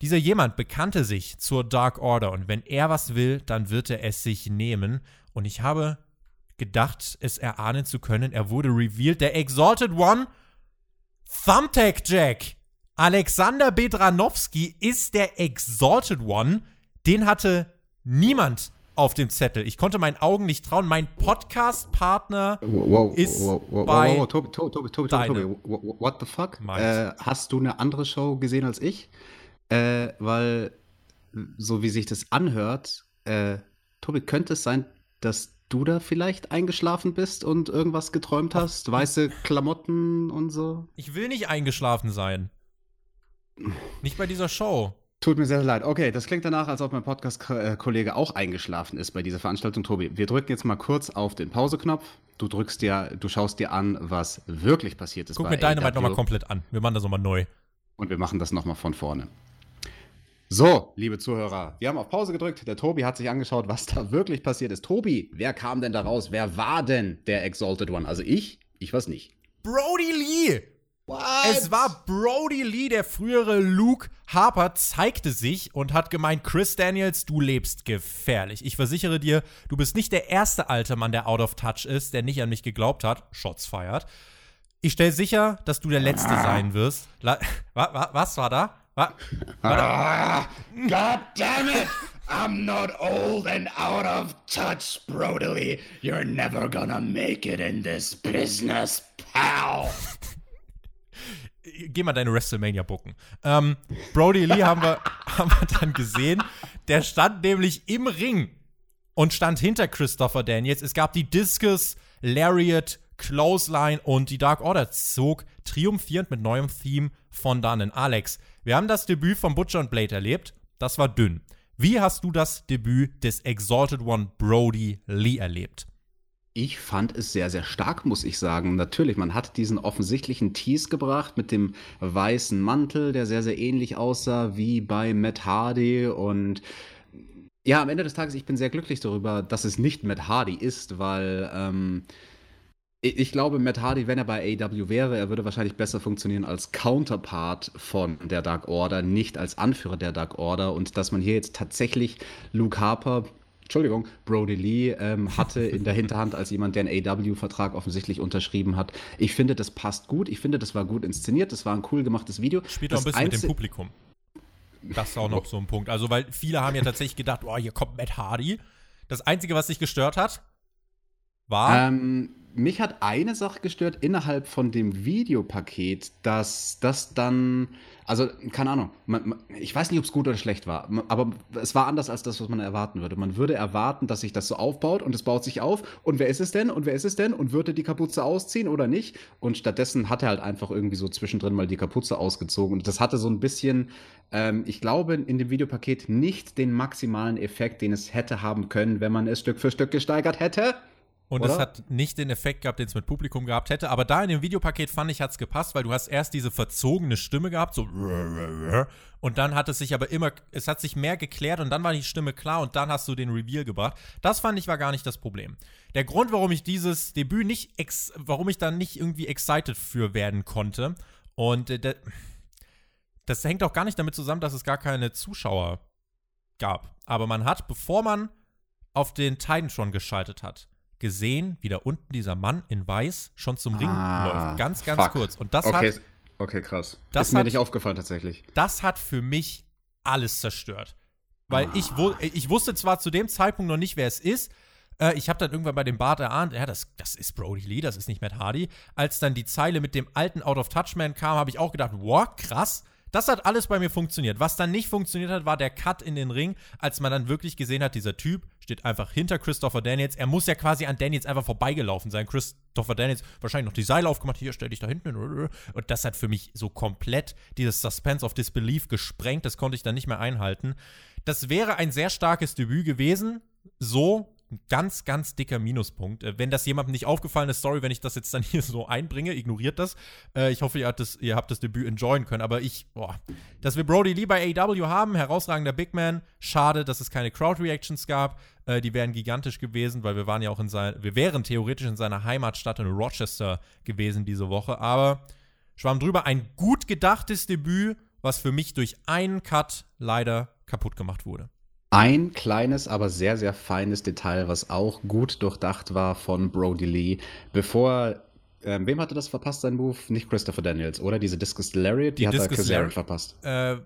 Dieser jemand bekannte sich zur Dark Order und wenn er was will, dann wird er es sich nehmen. Und ich habe gedacht, es erahnen zu können. Er wurde revealed. Der Exalted One, Thumbtack Jack. Alexander Bedranowski ist der Exalted One. Den hatte niemand auf dem Zettel. Ich konnte meinen Augen nicht trauen. Mein Podcast-Partner ist bei Tobi, Tobi, Tobi, Tobi, what the fuck? Äh, hast du eine andere Show gesehen als ich? Äh, weil, so wie sich das anhört, äh, Tobi, könnte es sein, dass du da vielleicht eingeschlafen bist und irgendwas geträumt hast? Weiße Klamotten und so? Ich will nicht eingeschlafen sein. Nicht bei dieser Show. Tut mir sehr leid. Okay, das klingt danach, als ob mein Podcast-Kollege auch eingeschlafen ist bei dieser Veranstaltung. Tobi, wir drücken jetzt mal kurz auf den Pauseknopf. Du drückst dir, du schaust dir an, was wirklich passiert ist. Guck mir Dynamite nochmal komplett an. Wir machen das nochmal neu. Und wir machen das nochmal von vorne. So, liebe Zuhörer, wir haben auf Pause gedrückt. Der Tobi hat sich angeschaut, was da wirklich passiert ist. Tobi, wer kam denn da raus? Wer war denn der Exalted One? Also ich? Ich weiß nicht. Brody Lee! What? Es war Brody Lee, der frühere Luke Harper, zeigte sich und hat gemeint, Chris Daniels, du lebst gefährlich. Ich versichere dir, du bist nicht der erste alte Mann, der out of touch ist, der nicht an mich geglaubt hat. Shots feiert. Ich stelle sicher, dass du der Letzte ah. sein wirst. Was war da? Was? Ah, God damn it! I'm not old and out of touch, Brody. You're never gonna make it in this business, pal. Geh mal deine WrestleMania bucken. Ähm, Brody Lee haben wir, haben wir dann gesehen. Der stand nämlich im Ring und stand hinter Christopher Daniels. Es gab die Discus, Lariat, Clothesline und die Dark Order zog triumphierend mit neuem Theme von dannen. Alex, wir haben das Debüt von Butcher und Blade erlebt. Das war dünn. Wie hast du das Debüt des Exalted One Brody Lee erlebt? Ich fand es sehr, sehr stark, muss ich sagen. Natürlich, man hat diesen offensichtlichen Tease gebracht mit dem weißen Mantel, der sehr, sehr ähnlich aussah wie bei Matt Hardy. Und ja, am Ende des Tages, ich bin sehr glücklich darüber, dass es nicht Matt Hardy ist, weil ähm, ich glaube, Matt Hardy, wenn er bei AEW wäre, er würde wahrscheinlich besser funktionieren als Counterpart von der Dark Order, nicht als Anführer der Dark Order. Und dass man hier jetzt tatsächlich Luke Harper, Entschuldigung, Brody Lee ähm, hatte in der Hinterhand als jemand, der einen AEW-Vertrag offensichtlich unterschrieben hat. Ich finde, das passt gut. Ich finde, das war gut inszeniert. Das war ein cool gemachtes Video. Spielt auch ein bisschen mit dem Publikum. Das ist auch noch so ein Punkt. Also, weil viele haben ja tatsächlich gedacht, oh, hier kommt Matt Hardy. Das Einzige, was sich gestört hat, war. Ähm, mich hat eine Sache gestört innerhalb von dem Videopaket, dass das dann, also keine Ahnung, man, man, ich weiß nicht, ob es gut oder schlecht war, aber es war anders als das, was man erwarten würde. Man würde erwarten, dass sich das so aufbaut und es baut sich auf und wer ist es denn und wer ist es denn und würde die Kapuze ausziehen oder nicht? Und stattdessen hat er halt einfach irgendwie so zwischendrin mal die Kapuze ausgezogen und das hatte so ein bisschen, ähm, ich glaube, in dem Videopaket nicht den maximalen Effekt, den es hätte haben können, wenn man es Stück für Stück gesteigert hätte. Und es hat nicht den Effekt gehabt, den es mit Publikum gehabt hätte. Aber da in dem Videopaket fand ich, hat es gepasst, weil du hast erst diese verzogene Stimme gehabt, so und dann hat es sich aber immer, es hat sich mehr geklärt und dann war die Stimme klar und dann hast du den Reveal gebracht. Das fand ich war gar nicht das Problem. Der Grund, warum ich dieses Debüt nicht, ex, warum ich da nicht irgendwie excited für werden konnte und äh, das hängt auch gar nicht damit zusammen, dass es gar keine Zuschauer gab. Aber man hat, bevor man auf den Titan schon geschaltet hat, gesehen, wie da unten dieser Mann in Weiß schon zum Ring Ah, läuft. Ganz, ganz fuck. kurz. Und das okay, hat, okay, krass. das ist mir hat- nicht aufgefallen tatsächlich. das hat für mich alles zerstört. Weil ich, wu ich wusste zwar zu dem Zeitpunkt noch nicht, wer es ist. Äh, ich habe dann irgendwann bei dem Bart erahnt, ja, das, das ist Brody Lee, das ist nicht Matt Hardy. Als dann die Zeile mit dem alten Out-of-Touch-Man kam, habe ich auch gedacht, wow, krass. Das hat alles bei mir funktioniert. Was dann nicht funktioniert hat, war der Cut in den Ring, als man dann wirklich gesehen hat, dieser Typ steht einfach hinter Christopher Daniels. Er muss ja quasi an Daniels einfach vorbeigelaufen sein. Christopher Daniels wahrscheinlich noch die Seile aufgemacht, hier stell dich da hinten. hin. Und das hat für mich so komplett dieses Suspense of Disbelief gesprengt. Das konnte ich dann nicht mehr einhalten. Das wäre ein sehr starkes Debüt gewesen. So ein ganz, ganz dicker Minuspunkt. Äh, Wenn das jemandem nicht aufgefallen ist, sorry, wenn ich das jetzt dann hier so einbringe, ignoriert das. Äh, ich hoffe, ihr habt, das, ihr habt das Debüt enjoyen können. Aber ich, boah, dass wir Brody Lee bei AEW haben, herausragender Big Man. Schade, dass es keine Crowd-Reactions gab. Äh, die wären gigantisch gewesen, weil wir waren ja auch in sein, wir wären theoretisch in seiner Heimatstadt in Rochester gewesen diese Woche. Aber schwamm drüber, ein gut gedachtes Debüt, was für mich durch einen Cut leider kaputt gemacht wurde. Ein kleines, aber sehr, sehr feines Detail, was auch gut durchdacht war von Brody Lee, bevor. Ähm, wem hatte das verpasst, sein Move? Nicht Christopher Daniels, oder? Diese Discus Lariat, die, Die hat er Discus Kazarian Lariat? verpasst. Äh,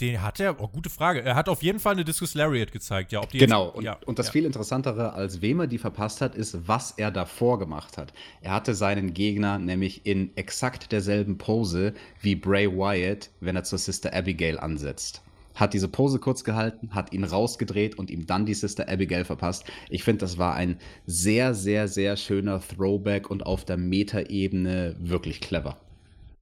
den hat er, oh, gute Frage. Er hat auf jeden Fall eine Discus Lariat gezeigt, ja. Genau, jetzt, und, ja, und das ja. viel interessantere, als wem er die verpasst hat, ist, was er davor gemacht hat. Er hatte seinen Gegner nämlich in exakt derselben Pose wie Bray Wyatt, wenn er zur Sister Abigail ansetzt. Hat diese Pose kurz gehalten, hat ihn rausgedreht und ihm dann die Sister Abigail verpasst. Ich finde, das war ein sehr, sehr, sehr schöner Throwback und auf der Metaebene wirklich clever.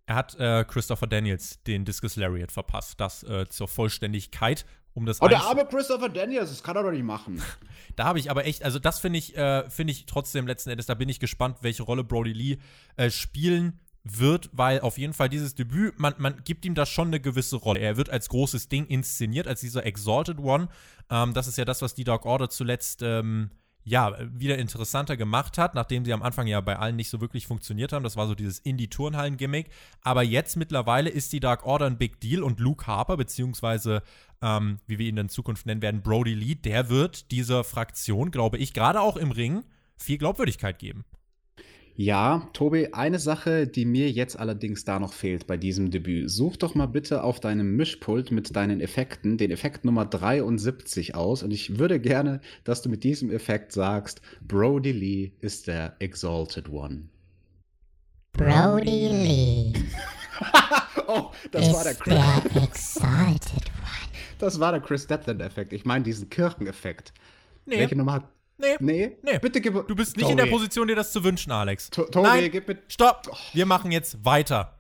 Er hat äh, Christopher Daniels den Discus Lariat verpasst. Das äh, zur Vollständigkeit. Um das Oh, der arme Christopher Daniels, das kann er doch nicht machen. Da habe ich aber echt, also das finde ich, äh, finde ich trotzdem letzten Endes, da bin ich gespannt, welche Rolle Brody Lee äh, spielen wird, weil auf jeden Fall dieses Debüt, man, man gibt ihm da schon eine gewisse Rolle. Er wird als großes Ding inszeniert, als dieser Exalted One. Ähm, das ist ja das, was die Dark Order zuletzt ähm, ja, wieder interessanter gemacht hat, nachdem sie am Anfang ja bei allen nicht so wirklich funktioniert haben. Das war so dieses Indie-Turnhallen-Gimmick. Aber jetzt mittlerweile ist die Dark Order ein Big Deal und Luke Harper, beziehungsweise, ähm, wie wir ihn in Zukunft nennen werden, Brody Lee, der wird dieser Fraktion, glaube ich, gerade auch im Ring, viel Glaubwürdigkeit geben. Ja, Tobi, eine Sache, die mir jetzt allerdings da noch fehlt bei diesem Debüt. Such doch mal bitte auf deinem Mischpult mit deinen Effekten den Effekt Nummer 73 aus und ich würde gerne, dass du mit diesem Effekt sagst, Brody Lee ist der Exalted One. Brody Lee Oh, das war der ist Chris, der Exalted One. das war der Chris Deadland-Effekt. Ich meine diesen Kircheneffekt. Nee, Welche Nummer hat. Nee, Nee, Nee. bitte gib. du bist nicht in der. Position, dir das zu wünschen, Alex. To Tobi, Nein, gib mir. stopp, wir machen jetzt weiter.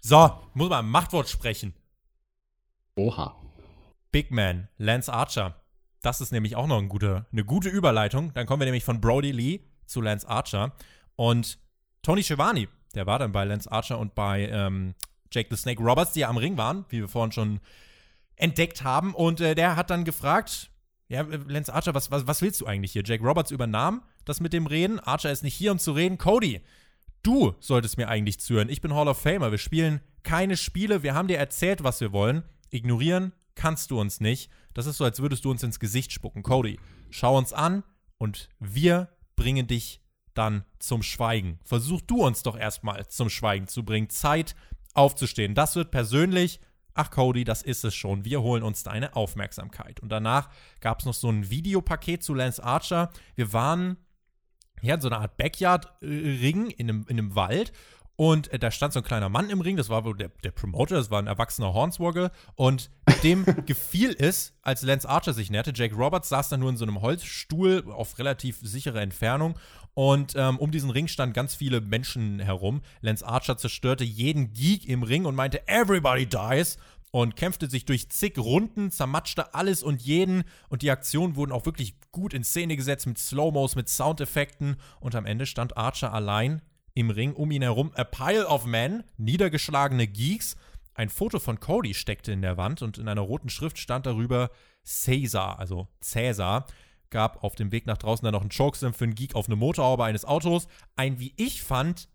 So, muss mal ein Machtwort sprechen. Oha. Big Man, Lance Archer. Das ist nämlich auch noch ein gute, eine gute Überleitung. Dann kommen wir nämlich von Brody Lee zu Lance Archer. Und Tony Schiavone, der war dann bei Lance Archer und bei ähm, Jake the Snake Roberts, die ja am Ring waren, wie wir vorhin schon entdeckt haben. Und äh, der hat dann gefragt, ja, äh, Lance Archer, was, was, was willst du eigentlich hier? Jake Roberts übernahm das mit dem Reden. Archer ist nicht hier, um zu reden. Cody, du solltest mir eigentlich zuhören. Ich bin Hall of Famer. Wir spielen keine Spiele. Wir haben dir erzählt, was wir wollen. Ignorieren kannst du uns nicht. Das ist so, als würdest du uns ins Gesicht spucken. Cody, schau uns an und wir bringen dich dann zum Schweigen. Versuch du uns doch erstmal zum Schweigen zu bringen. Zeit aufzustehen. Das wird persönlich. Ach, Cody, das ist es schon. Wir holen uns deine Aufmerksamkeit. Und danach gab es noch so ein Videopaket zu Lance Archer. Wir waren hatten so eine Art Backyard-Ring in einem, in einem Wald. Und äh, da stand so ein kleiner Mann im Ring, das war wohl der, der Promoter, das war ein erwachsener Hornswoggle. Und dem gefiel es, als Lance Archer sich näherte. Jake Roberts saß da nur in so einem Holzstuhl auf relativ sichere Entfernung. Und ähm, um diesen Ring standen ganz viele Menschen herum. Lance Archer zerstörte jeden Geek im Ring und meinte, Everybody dies und kämpfte sich durch zig Runden, zermatschte alles und jeden und die Aktionen wurden auch wirklich gut in Szene gesetzt mit Slow-Mos, mit Soundeffekten und am Ende stand Archer allein im Ring um ihn herum a pile of men, niedergeschlagene Geeks. Ein Foto von Cody steckte in der Wand und in einer roten Schrift stand darüber Caesar, also Cäsar. Gab auf dem Weg nach draußen dann noch einen Chokeslam für einen Geek auf eine Motorhaube eines Autos. Ein, wie ich fand,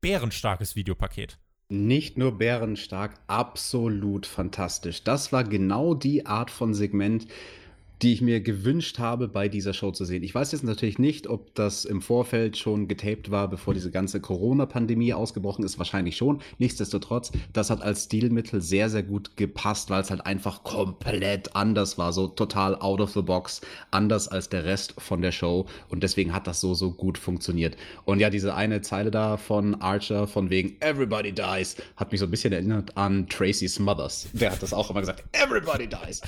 bärenstarkes Videopaket. Nicht nur bärenstark, absolut fantastisch. Das war genau die Art von Segment, die ich mir gewünscht habe, bei dieser Show zu sehen. Ich weiß jetzt natürlich nicht, ob das im Vorfeld schon getaped war, bevor diese ganze Corona-Pandemie ausgebrochen ist. Wahrscheinlich schon. Nichtsdestotrotz, das hat als Stilmittel sehr, sehr gut gepasst, weil es halt einfach komplett anders war. So total out of the box, anders als der Rest von der Show. Und deswegen hat das so, so gut funktioniert. Und ja, diese eine Zeile da von Archer, von wegen Everybody dies, hat mich so ein bisschen erinnert an Tracy Smothers. Der hat das auch immer gesagt. Everybody dies.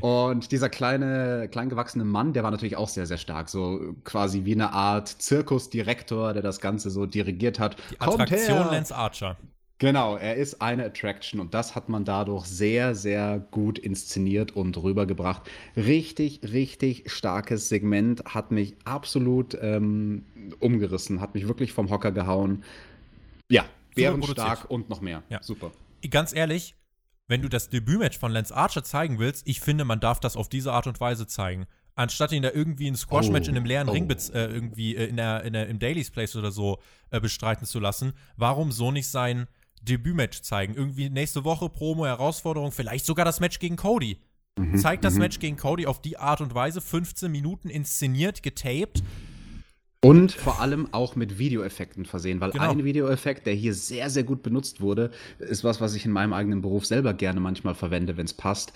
Und dieser kleine kleingewachsene Mann, der war natürlich auch sehr, sehr stark. So quasi wie eine Art Zirkusdirektor, der das Ganze so dirigiert hat. Die Attraktion Lance Archer. Genau, er ist eine Attraction und das hat man dadurch sehr, sehr gut inszeniert und rübergebracht. Richtig, richtig starkes Segment, hat mich absolut ähm, umgerissen, hat mich wirklich vom Hocker gehauen. Ja, bärenstark und noch mehr. Ja. Super. Ganz ehrlich, wenn du das Debütmatch von Lance Archer zeigen willst, ich finde, man darf das auf diese Art und Weise zeigen. Anstatt ihn da irgendwie ein Squash-Match Oh, in einem leeren oh. Ring äh, irgendwie äh, in der, in der, im Daily's Place oder so äh, bestreiten zu lassen, warum so nicht sein Debütmatch zeigen? Irgendwie nächste Woche Promo, Herausforderung, vielleicht sogar das Match gegen Cody. Mhm, Zeigt das Match gegen Cody auf die Art und Weise, 15 Minuten inszeniert, getaped. Und vor allem auch mit Videoeffekten versehen, weil Genau. ein Videoeffekt, der hier sehr, sehr gut benutzt wurde, ist was, was ich in meinem eigenen Beruf selber gerne manchmal verwende, wenn es passt,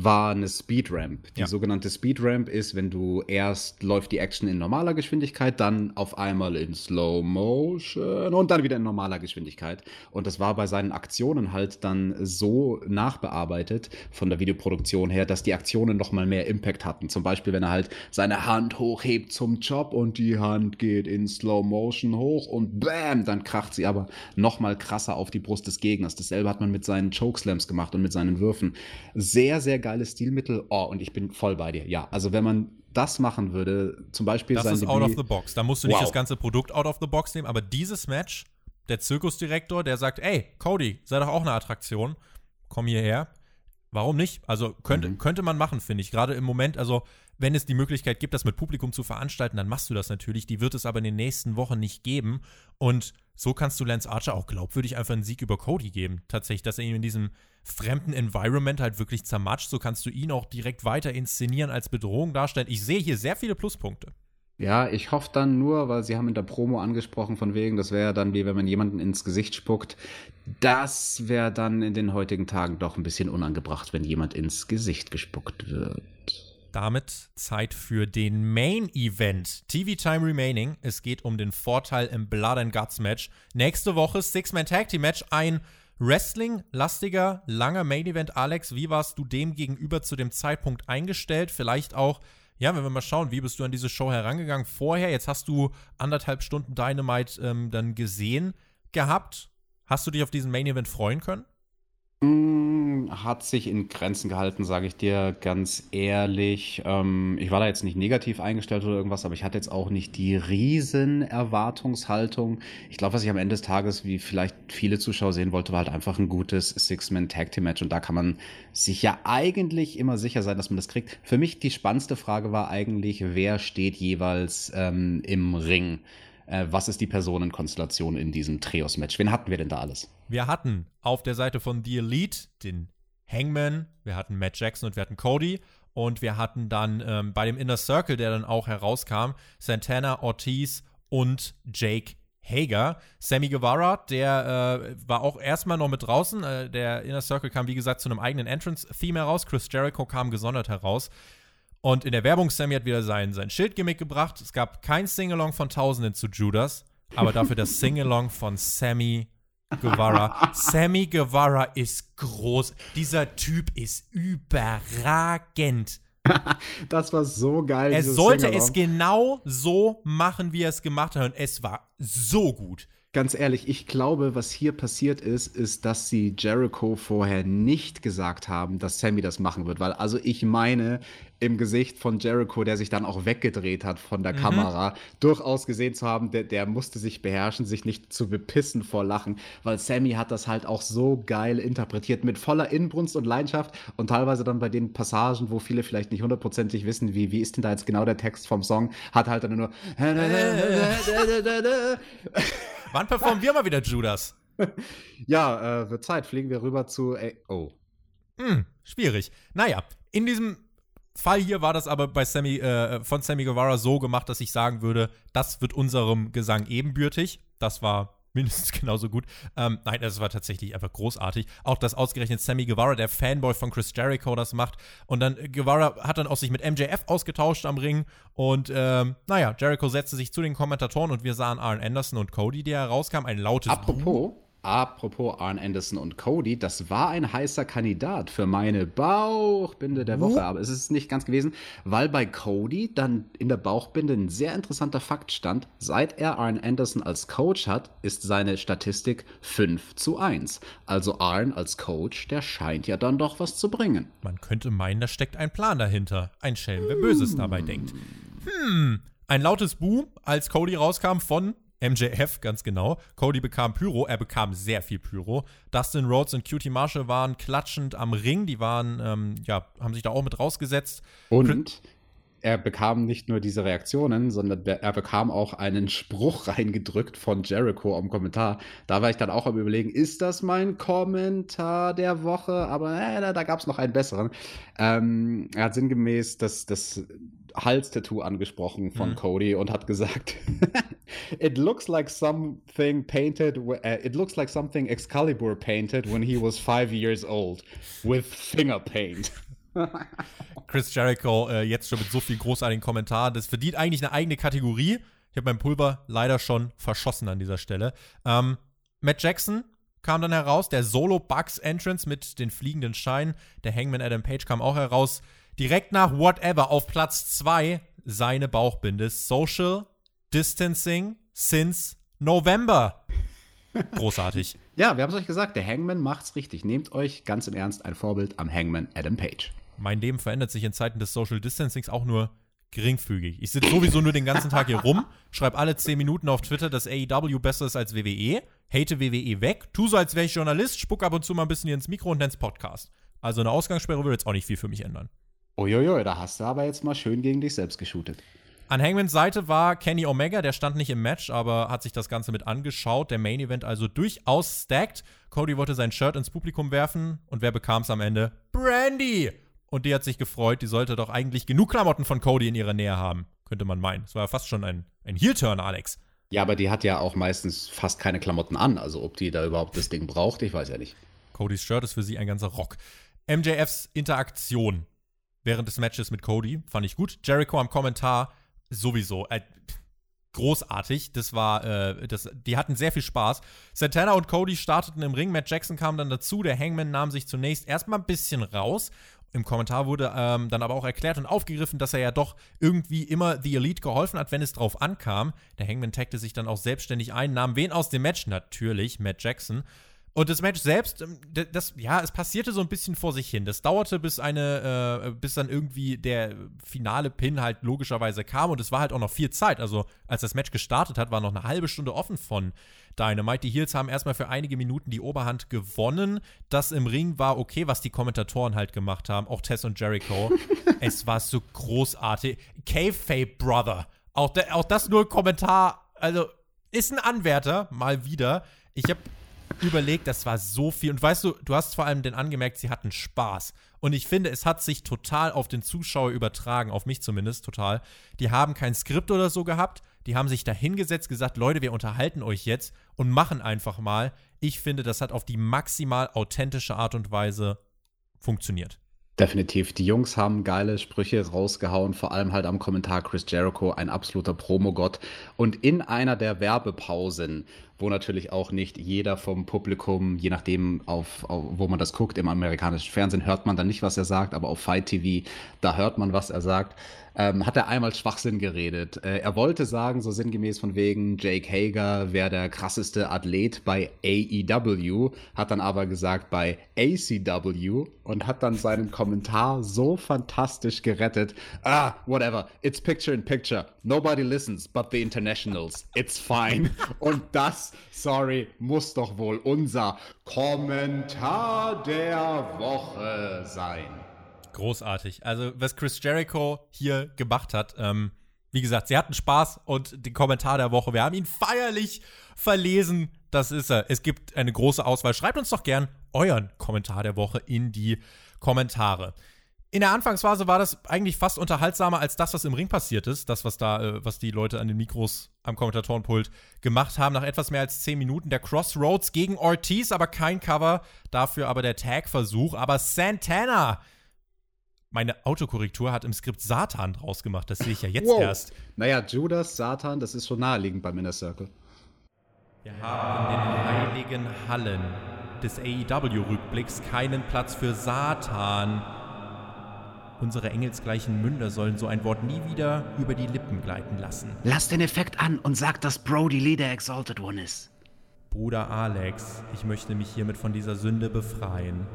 war eine Speedramp. Die Ja. sogenannte Speedramp ist, wenn du erst läuft die Action in normaler Geschwindigkeit, dann auf einmal in Slow Motion und dann wieder in normaler Geschwindigkeit. Und das war bei seinen Aktionen halt dann so nachbearbeitet von der Videoproduktion her, dass die Aktionen noch mal mehr Impact hatten. Zum Beispiel, wenn er halt seine Hand hochhebt zum Job und die Hand geht in Slow Motion hoch und bam, dann kracht sie aber noch mal krasser auf die Brust des Gegners. Dasselbe hat man mit seinen Chokeslams gemacht und mit seinen Würfen. Sehr, sehr geiles Stilmittel. Oh, und ich bin voll bei dir. Ja, also wenn man das machen würde, zum Beispiel Das sein ist out Debüt- of the box. Da musst du nicht Wow. das ganze Produkt out of the box nehmen, aber dieses Match, der Zirkusdirektor, der sagt, ey, Cody, sei doch auch eine Attraktion, komm hierher. Warum nicht? Also könnte, Mhm. könnte man machen, finde ich. Gerade im Moment, also wenn es die Möglichkeit gibt, das mit Publikum zu veranstalten, dann machst du das natürlich. Die wird es aber in den nächsten Wochen nicht geben. Und so kannst du Lance Archer auch glaubwürdig einfach einen Sieg über Cody geben. Tatsächlich, dass er ihn in diesem fremden Environment halt wirklich zermatscht. So kannst du ihn auch direkt weiter inszenieren, als Bedrohung darstellen. Ich sehe hier sehr viele Pluspunkte. Ja, ich hoffe dann nur, weil Sie haben in der Promo angesprochen, von wegen, das wäre dann wie wenn man jemanden ins Gesicht spuckt. Das wäre dann in den heutigen Tagen doch ein bisschen unangebracht, wenn jemand ins Gesicht gespuckt wird. Damit Zeit für den Main Event. TV Time Remaining. Es geht um den Vorteil im Blood and Guts Match. Nächste Woche Six-Man Tag Team Match. Ein Wrestling-lastiger, langer Main Event. Alex, wie warst du dem gegenüber zu dem Zeitpunkt eingestellt? Vielleicht auch, ja, wenn wir mal schauen, wie bist du an diese Show herangegangen vorher? Jetzt hast du anderthalb Stunden Dynamite ähm, dann gesehen gehabt. Hast du dich auf diesen Main Event freuen können? Mm, Hat sich in Grenzen gehalten, sage ich dir ganz ehrlich. Ähm, ich war da jetzt nicht negativ eingestellt oder irgendwas, aber ich hatte jetzt auch nicht die riesen Erwartungshaltung. Ich glaube, was ich am Ende des Tages, wie vielleicht viele Zuschauer sehen wollte, war halt einfach ein gutes Six-Man-Tag-Team-Match und da kann man sich ja eigentlich immer sicher sein, dass man das kriegt. Für mich die spannendste Frage war eigentlich, wer steht jeweils ähm, im Ring? Äh, was ist die Personenkonstellation in diesem Trios-Match? Wen hatten wir denn da alles? Wir hatten auf der Seite von The Elite den Hangman, wir hatten Matt Jackson und wir hatten Cody. Und wir hatten dann ähm, bei dem Inner Circle, der dann auch herauskam, Santana, Ortiz und Jake Hager. Sammy Guevara, der äh, war auch erstmal noch mit draußen. Äh, der Inner Circle kam, wie gesagt, zu einem eigenen Entrance-Theme heraus. Chris Jericho kam gesondert heraus. Und in der Werbung, Sammy hat wieder sein, sein Schildgimmick gebracht. Es gab kein Singalong von Tausenden zu Judas, aber dafür das Singalong von Sammy Guevara. Sammy Guevara ist groß. Dieser Typ ist überragend. Das war so geil. Er sollte Singalong. es genau so machen, wie er es gemacht hat. Und es war so gut. Ganz ehrlich, ich glaube, was hier passiert ist, ist, dass sie Jericho vorher nicht gesagt haben, dass Sammy das machen wird. Weil, also ich meine, im Gesicht von Jericho, der sich dann auch weggedreht hat von der Kamera, durchaus gesehen zu haben, der, der musste sich beherrschen, sich nicht zu bepissen vor Lachen. Weil Sammy hat das halt auch so geil interpretiert, mit voller Inbrunst und Leidenschaft und teilweise dann bei den Passagen, wo viele vielleicht nicht hundertprozentig wissen, wie, wie ist denn da jetzt genau der Text vom Song, hat halt dann nur. Wann performen wir mal wieder Judas? Ja, äh, wird Zeit. Fliegen wir rüber zu. Ey, oh. Hm, schwierig. Naja, in diesem Fall hier war das aber bei Sammy, äh, von Sammy Guevara so gemacht, dass ich sagen würde, das wird unserem Gesang ebenbürtig. Das war mindestens genauso gut. Ähm, nein, das war tatsächlich einfach großartig. Auch, dass ausgerechnet Sammy Guevara, der Fanboy von Chris Jericho, das macht. Und dann äh, Guevara hat dann auch sich mit MJF ausgetauscht am Ring. Und ähm, naja, Jericho setzte sich zu den Kommentatoren und wir sahen Arn Anderson und Cody, die herauskam. Ein lautes Apropos, apropos Arn Anderson und Cody, das war ein heißer Kandidat für meine Bauchbinde der Woche, aber es ist nicht ganz gewesen, weil bei Cody dann in der Bauchbinde ein sehr interessanter Fakt stand. Seit er Arn Anderson als Coach hat, ist seine Statistik 5 zu 1. Also Arn als Coach, der scheint ja dann doch was zu bringen. Man könnte meinen, da steckt ein Plan dahinter. Ein Schelm, wer Böses dabei denkt. Hm. Ein lautes Bu, als Cody rauskam von MJF, ganz genau. Cody bekam Pyro, er bekam sehr viel Pyro. Dustin Rhodes und Cutie Marshall waren klatschend am Ring, die waren, ähm, ja, haben sich da auch mit rausgesetzt. Und er bekam nicht nur diese Reaktionen, sondern der- er bekam auch einen Spruch reingedrückt von Jericho am Kommentar. Da war ich dann auch am Überlegen, ist das mein Kommentar der Woche? Aber äh, da, da gab es noch einen besseren. Ähm, er hat sinngemäß das, das Halstattoo angesprochen von Mhm. Cody und hat gesagt, it looks like something painted, uh, it looks like something Excalibur painted when he was five years old with finger paint. Chris Jericho äh, jetzt schon mit so vielen großartigen Kommentaren. Das verdient eigentlich eine eigene Kategorie. Ich habe mein Pulver leider schon verschossen an dieser Stelle. Ähm, Matt Jackson kam dann heraus, der Solo Bugs Entrance mit den fliegenden Scheinen. Der Hangman Adam Page kam auch heraus. Direkt nach Whatever auf Platz 2 seine Bauchbinde. Social Distancing since November. Großartig. Ja, wir haben es euch gesagt, der Hangman macht's richtig. Nehmt euch ganz im Ernst ein Vorbild am Hangman Adam Page. mein Leben verändert sich in Zeiten des Social Distancings auch nur geringfügig. Ich sitze sowieso nur den ganzen Tag hier rum, schreibe alle 10 Minuten auf Twitter, dass AEW besser ist als WWE, hate WWE weg, tu so, als wäre ich Journalist, spuck ab und zu mal ein bisschen hier ins Mikro und nenn's Podcast. Also eine Ausgangssperre würde jetzt auch nicht viel für mich ändern. Uiuiui, da hast du aber jetzt mal schön gegen dich selbst geshootet. An Hangmans Seite war Kenny Omega, der stand nicht im Match, aber hat sich das Ganze mit angeschaut. Der Main Event also durchaus stacked. Cody wollte sein Shirt ins Publikum werfen und wer bekam es am Ende? Brandy! Und die hat sich gefreut, die sollte doch eigentlich genug Klamotten von Cody in ihrer Nähe haben, könnte man meinen. Das war ja fast schon ein, ein Heel-Turn, Alex. Ja, aber die hat ja auch meistens fast keine Klamotten an. Also ob die da überhaupt das Ding braucht, ich weiß ja nicht. Codys Shirt ist für sie ein ganzer Rock. MJFs Interaktion während des Matches mit Cody fand ich gut. Jericho am Kommentar sowieso. Äh, großartig. Das war, äh, das, die hatten sehr viel Spaß. Santana und Cody starteten im Ring. Matt Jackson kam dann dazu. Der Hangman nahm sich zunächst erstmal ein bisschen raus. Im Kommentar wurde ähm, dann aber auch erklärt und aufgegriffen, dass er ja doch irgendwie immer The Elite geholfen hat, wenn es drauf ankam. Der Hangman tagte sich dann auch selbstständig ein, nahm wen aus dem Match? Natürlich, Matt Jackson. Und das Match selbst, ähm, das, ja, es passierte so ein bisschen vor sich hin. Das dauerte, bis eine, äh, bis dann irgendwie der finale Pin halt logischerweise kam und es war halt auch noch viel Zeit. Also, als das Match gestartet hat, war noch eine halbe Stunde offen von Dynamite. Die Heels haben erstmal für einige Minuten die Oberhand gewonnen. Das im Ring war okay, was die Kommentatoren halt gemacht haben. Auch Tess und Jericho. es war so großartig. K-Fape Brother. Auch, da- auch das nur ein Kommentar. Also, ist ein Anwärter, mal wieder. Ich habe überlegt, das war so viel. Und weißt du, du hast vor allem den angemerkt, sie hatten Spaß. Und ich finde, es hat sich total auf den Zuschauer übertragen, auf mich zumindest total. Die haben kein Skript oder so gehabt. Die haben sich da hingesetzt, gesagt, Leute, wir unterhalten euch jetzt und machen einfach mal. Ich finde, das hat auf die maximal authentische Art und Weise funktioniert. Definitiv. Die Jungs haben geile Sprüche rausgehauen, vor allem halt am Kommentar Chris Jericho, ein absoluter Promogott. Und in einer der Werbepausen, wo natürlich auch nicht jeder vom Publikum, je nachdem, auf, auf, wo man das guckt, im amerikanischen Fernsehen hört man dann nicht, was er sagt, aber auf Fight TV, da hört man, was er sagt ähm, hat er einmal Schwachsinn geredet. Äh, er wollte sagen, so sinngemäß von wegen, Jake Hager wäre der krasseste Athlet bei AEW, hat dann aber gesagt bei ACW und hat dann seinen Kommentar so fantastisch gerettet. Ah, whatever, it's picture in picture. Nobody listens but the internationals. It's fine. und das, sorry, muss doch wohl unser Kommentar der Woche sein. Großartig. Also, was Chris Jericho hier gemacht hat, ähm, wie gesagt, sie hatten Spaß und den Kommentar der Woche, wir haben ihn feierlich verlesen. Das ist er. Es gibt eine große Auswahl. Schreibt uns doch gern euren Kommentar der Woche in die Kommentare. In der Anfangsphase war das eigentlich fast unterhaltsamer als das, was im Ring passiert ist. Das, was da, äh, was die Leute an den Mikros am Kommentatorenpult gemacht haben. Nach etwas mehr als 10 Minuten der Crossroads gegen Ortiz, aber kein Cover. Dafür aber der Tag-Versuch. Aber Santana meine Autokorrektur hat im Skript Satan draus gemacht. Das sehe ich ja jetzt wow. erst. Naja, Judas, Satan, das ist schon naheliegend beim Inner Circle. Wir haben in den heiligen Hallen des AEW-Rückblicks keinen Platz für Satan. Unsere engelsgleichen Münder sollen so ein Wort nie wieder über die Lippen gleiten lassen. Lass den Effekt an und sag, dass Brody Lee der Exalted One ist. Bruder Alex, ich möchte mich hiermit von dieser Sünde befreien.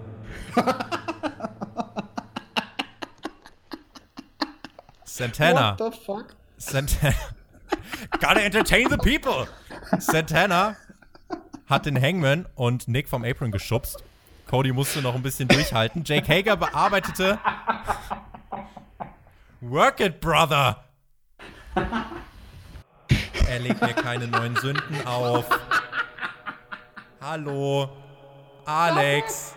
Santana. What the fuck? Santana. Gotta entertain the people. Santana hat den Hangman und Nick vom Apron geschubst. Cody musste noch ein bisschen durchhalten. Jake Hager bearbeitete. Work it, brother! Er legt mir keine neuen Sünden auf. Hallo. Alex.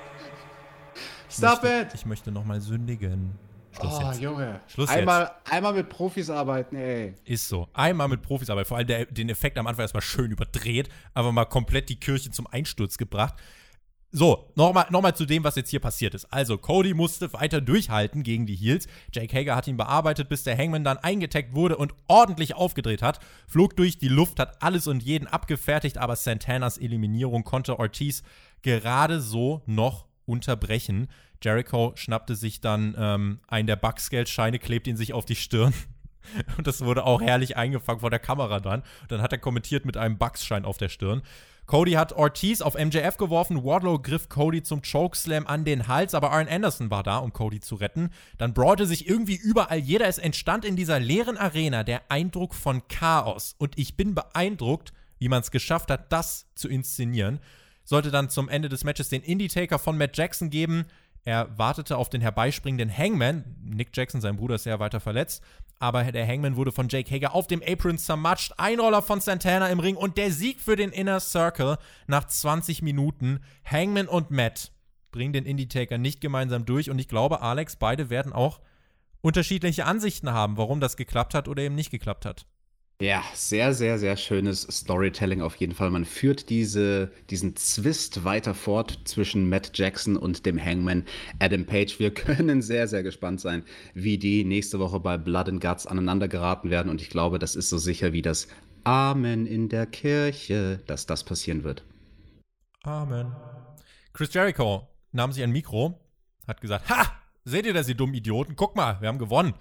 Stop ich möchte, it! Ich möchte nochmal sündigen. Schluss oh, jetzt. Junge. Schluss einmal, jetzt. einmal mit Profis arbeiten, ey. Ist so. Einmal mit Profis arbeiten. Vor allem der, den Effekt am Anfang erstmal schön überdreht, aber mal komplett die Kirche zum Einsturz gebracht. So, nochmal noch mal zu dem, was jetzt hier passiert ist. Also, Cody musste weiter durchhalten gegen die Heels. Jake Hager hat ihn bearbeitet, bis der Hangman dann eingetaggt wurde und ordentlich aufgedreht hat. Flog durch die Luft, hat alles und jeden abgefertigt, aber Santanas Eliminierung konnte Ortiz gerade so noch unterbrechen. Jericho schnappte sich dann ähm, einen der Bugsgeldscheine, klebt ihn sich auf die Stirn. Und das wurde auch herrlich eingefangen vor der Kamera dann. Dann hat er kommentiert mit einem Bugsschein auf der Stirn. Cody hat Ortiz auf MJF geworfen. Wardlow griff Cody zum Chokeslam an den Hals, aber Arn Anderson war da, um Cody zu retten. Dann brawlte sich irgendwie überall jeder. Es entstand in dieser leeren Arena der Eindruck von Chaos. Und ich bin beeindruckt, wie man es geschafft hat, das zu inszenieren. Sollte dann zum Ende des Matches den Indie-Taker von Matt Jackson geben. Er wartete auf den herbeispringenden Hangman. Nick Jackson, sein Bruder, ist sehr weiter verletzt. Aber der Hangman wurde von Jake Hager auf dem Apron zermatscht. Einroller von Santana im Ring und der Sieg für den Inner Circle nach 20 Minuten. Hangman und Matt bringen den Indie-Taker nicht gemeinsam durch. Und ich glaube, Alex, beide werden auch unterschiedliche Ansichten haben, warum das geklappt hat oder eben nicht geklappt hat. Ja, sehr, sehr, sehr schönes Storytelling auf jeden Fall. Man führt diese, diesen Zwist weiter fort zwischen Matt Jackson und dem Hangman Adam Page. Wir können sehr, sehr gespannt sein, wie die nächste Woche bei Blood and Guts aneinander geraten werden. Und ich glaube, das ist so sicher wie das Amen in der Kirche, dass das passieren wird. Amen. Chris Jericho nahm sich ein Mikro, hat gesagt: Ha! Seht ihr das, ihr dummen Idioten? Guck mal, wir haben gewonnen.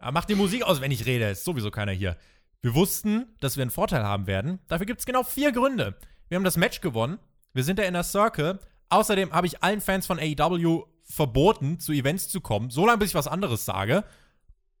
Macht die Musik aus, wenn ich rede. Ist sowieso keiner hier. Wir wussten, dass wir einen Vorteil haben werden. Dafür gibt es genau vier Gründe. Wir haben das Match gewonnen. Wir sind der Inner Circle. Außerdem habe ich allen Fans von AEW verboten, zu Events zu kommen, solange bis ich was anderes sage.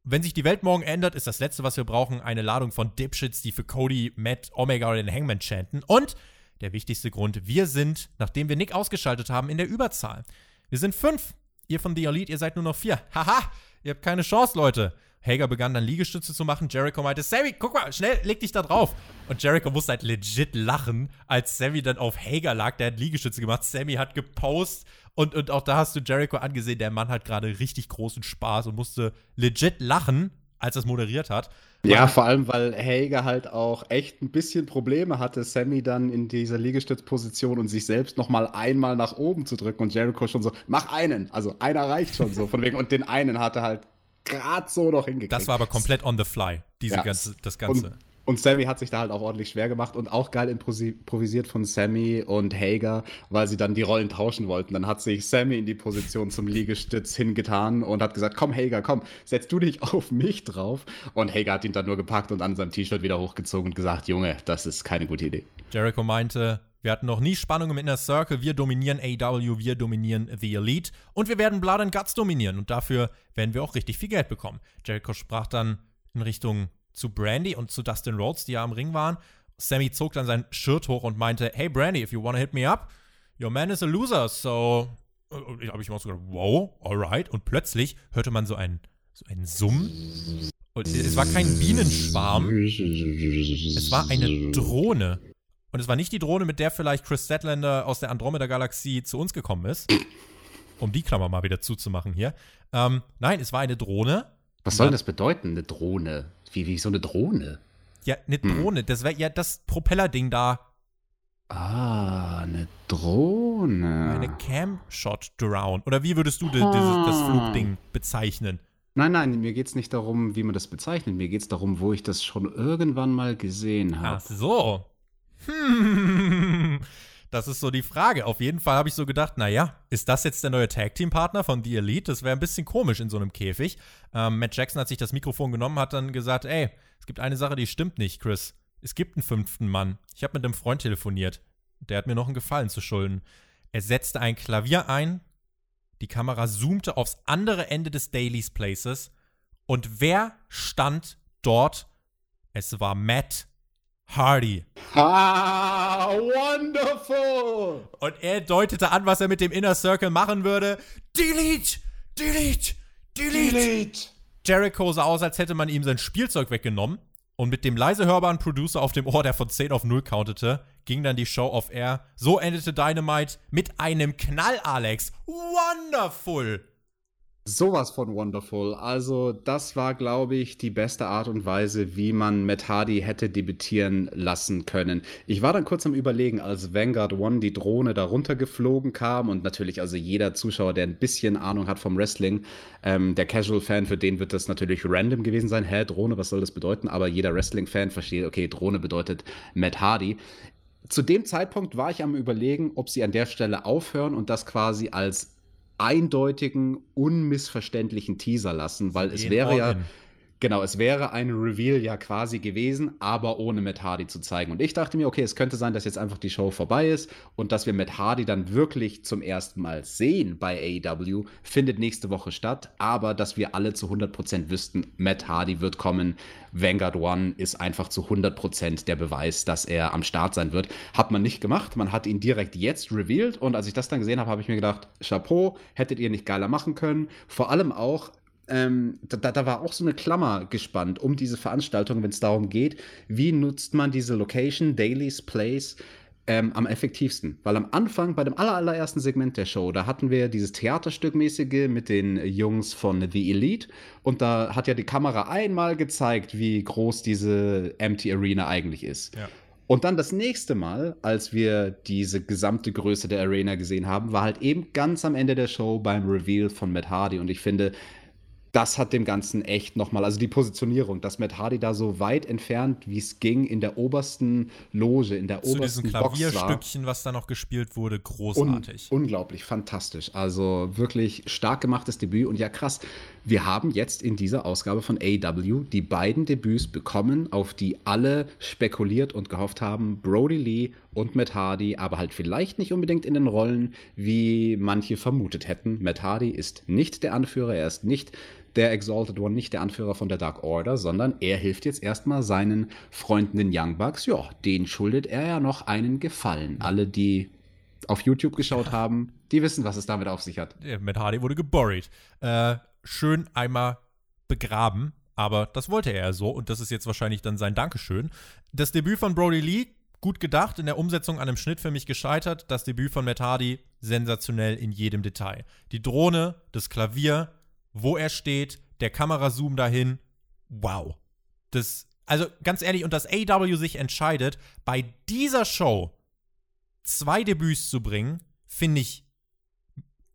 Wenn sich die Welt morgen ändert, ist das Letzte, was wir brauchen, eine Ladung von Dipshits, die für Cody, Matt, Omega oder den Hangman chanten. Und der wichtigste Grund, wir sind, nachdem wir Nick ausgeschaltet haben, in der Überzahl. Wir sind fünf. Ihr von The Elite, ihr seid nur noch vier. Haha, ihr habt keine Chance, Leute. Hager begann dann Liegestütze zu machen. Jericho meinte, Sammy, guck mal, schnell, leg dich da drauf. Und Jericho musste halt legit lachen, als Sammy dann auf Hager lag. Der hat Liegestütze gemacht. Sammy hat gepostet. Und, und auch da hast du Jericho angesehen, der Mann hat gerade richtig großen Spaß und musste legit lachen, als er es moderiert hat. Ja, vor allem, weil Hager halt auch echt ein bisschen Probleme hatte, Sammy dann in dieser Liegestützposition und sich selbst noch mal einmal nach oben zu drücken und Jericho schon so, mach einen, also einer reicht schon so von wegen und den einen hatte halt gerade so noch hingekriegt. Das war aber komplett on the fly, diese Ja. ganze, das Ganze. Und, und Sammy hat sich da halt auch ordentlich schwer gemacht und auch geil improvisiert von Sammy und Hager, weil sie dann die Rollen tauschen wollten. Dann hat sich Sammy in die Position zum Liegestütz hingetan und hat gesagt, komm Hager, komm, setz du dich auf mich drauf. Und Hager hat ihn dann nur gepackt und an seinem T-Shirt wieder hochgezogen und gesagt, Junge, das ist keine gute Idee. Jericho meinte, wir hatten noch nie Spannung im Inner Circle, wir dominieren AEW, wir dominieren The Elite und wir werden Blood and Guts dominieren und dafür werden wir auch richtig viel Geld bekommen. Jericho sprach dann in Richtung zu Brandy und zu Dustin Rhodes, die ja am Ring waren. Sammy zog dann sein Shirt hoch und meinte, hey Brandy, if you wanna hit me up, your man is a loser, so äh, da habe ich mir so gedacht, wow, alright. Und plötzlich hörte man so einen, so einen Summen. Und es war kein Bienenschwarm, es war eine Drohne. Und es war nicht die Drohne, mit der vielleicht Chris Statlander aus der Andromeda-Galaxie zu uns gekommen ist. Um die Klammer mal wieder zuzumachen hier. Ähm, nein, es war eine Drohne. Was soll das bedeuten, eine Drohne? Wie, wie so eine Drohne? Ja, eine Drohne. Das wäre ja das Propellerding da. Ah, eine Drohne. Eine Cam-Shot Drown. Oder wie würdest du de- dieses, das Flugding bezeichnen? Nein, nein, mir geht es nicht darum, wie man das bezeichnet. Mir geht es darum, wo ich das schon irgendwann mal gesehen Ach habe. so. Hm. Das ist so die Frage. Auf jeden Fall habe ich so gedacht, naja, ist das jetzt der neue Tag-Team-Partner von The Elite? Das wäre ein bisschen komisch in so einem Käfig. Ähm, Matt Jackson hat sich das Mikrofon genommen, hat dann gesagt, ey, es gibt eine Sache, die stimmt nicht, Chris. Es gibt einen fünften Mann. Ich habe mit einem Freund telefoniert. Der hat mir noch einen Gefallen zu schulden. Er setzte ein Klavier ein, die Kamera zoomte aufs andere Ende des Daily's Places und wer stand dort? Es war Matt Hardy. Ah, wonderful! Und er deutete an, was er mit dem Inner Circle machen würde. Delete! Delete! Delete! Jericho sah aus, als hätte man ihm sein Spielzeug weggenommen. Und mit dem leise hörbaren Producer auf dem Ohr, der von 10 auf 0 countete, ging dann die Show off air. So endete Dynamite mit einem Knall, Alex. Wonderful! Sowas von wonderful. Also, das war, glaube ich, die beste Art und Weise, wie man Matt Hardy hätte debütieren lassen können. Ich war dann kurz am Überlegen, als Vanguard One die Drohne da runtergeflogen kam und natürlich, also jeder Zuschauer, der ein bisschen Ahnung hat vom Wrestling, ähm, der Casual-Fan, für den wird das natürlich random gewesen sein. Hä, Drohne, was soll das bedeuten? Aber jeder Wrestling-Fan versteht, okay, Drohne bedeutet Matt Hardy. Zu dem Zeitpunkt war ich am Überlegen, ob sie an der Stelle aufhören und das quasi als eindeutigen, unmissverständlichen Teaser lassen, weil es wäre all ja. Genau, es wäre ein Reveal ja quasi gewesen, aber ohne Matt Hardy zu zeigen. Und ich dachte mir, okay, es könnte sein, dass jetzt einfach die Show vorbei ist und dass wir Matt Hardy dann wirklich zum ersten Mal sehen bei AEW, findet nächste Woche statt, aber dass wir alle zu 100% wüssten, Matt Hardy wird kommen, Vanguard One ist einfach zu 100% der Beweis, dass er am Start sein wird. Hat man nicht gemacht, man hat ihn direkt jetzt revealed und als ich das dann gesehen habe, habe ich mir gedacht, Chapeau, hättet ihr nicht geiler machen können. Vor allem auch, ähm, da, da war auch so eine Klammer gespannt um diese Veranstaltung, wenn es darum geht, wie nutzt man diese Location, Daily's Place, ähm, am effektivsten. Weil am Anfang, bei dem aller, allerersten Segment der Show, da hatten wir dieses Theaterstückmäßige mit den Jungs von The Elite und da hat ja die Kamera einmal gezeigt, wie groß diese Empty Arena eigentlich ist. Ja. Und dann das nächste Mal, als wir diese gesamte Größe der Arena gesehen haben, war halt eben ganz am Ende der Show beim Reveal von Matt Hardy. Und ich finde, das hat dem Ganzen echt nochmal, also die Positionierung, dass Matt Hardy da so weit entfernt, wie es ging, in der obersten Loge, in der Zu diesem obersten Box war. Klavierstückchen, was da noch gespielt wurde, Un großartig. unglaublich, fantastisch. Also wirklich stark gemachtes Debüt. Und ja, krass, wir haben jetzt in dieser Ausgabe von AW die beiden Debüts bekommen, auf die alle spekuliert und gehofft haben. Brody Lee und Matt Hardy, aber halt vielleicht nicht unbedingt in den Rollen, wie manche vermutet hätten. Matt Hardy ist nicht der Anführer, er ist nicht der Exalted One, nicht der Anführer von der Dark Order, sondern er hilft jetzt erstmal seinen Freunden, den Young Bucks. Ja, den schuldet er ja noch einen Gefallen. Alle, die auf YouTube geschaut haben, die wissen, was es damit auf sich hat. Ja, Matt Hardy wurde geburied. Äh, schön einmal begraben, aber das wollte er ja so und das ist jetzt wahrscheinlich dann sein Dankeschön. Das Debüt von Brody Lee, gut gedacht, in der Umsetzung an einem Schnitt für mich gescheitert. Das Debüt von Matt Hardy, sensationell in jedem Detail. Die Drohne, das Klavier, wo er steht, der Kamerazoom dahin, wow. Das, also ganz ehrlich, und dass AW sich entscheidet, bei dieser Show zwei Debüts zu bringen, finde ich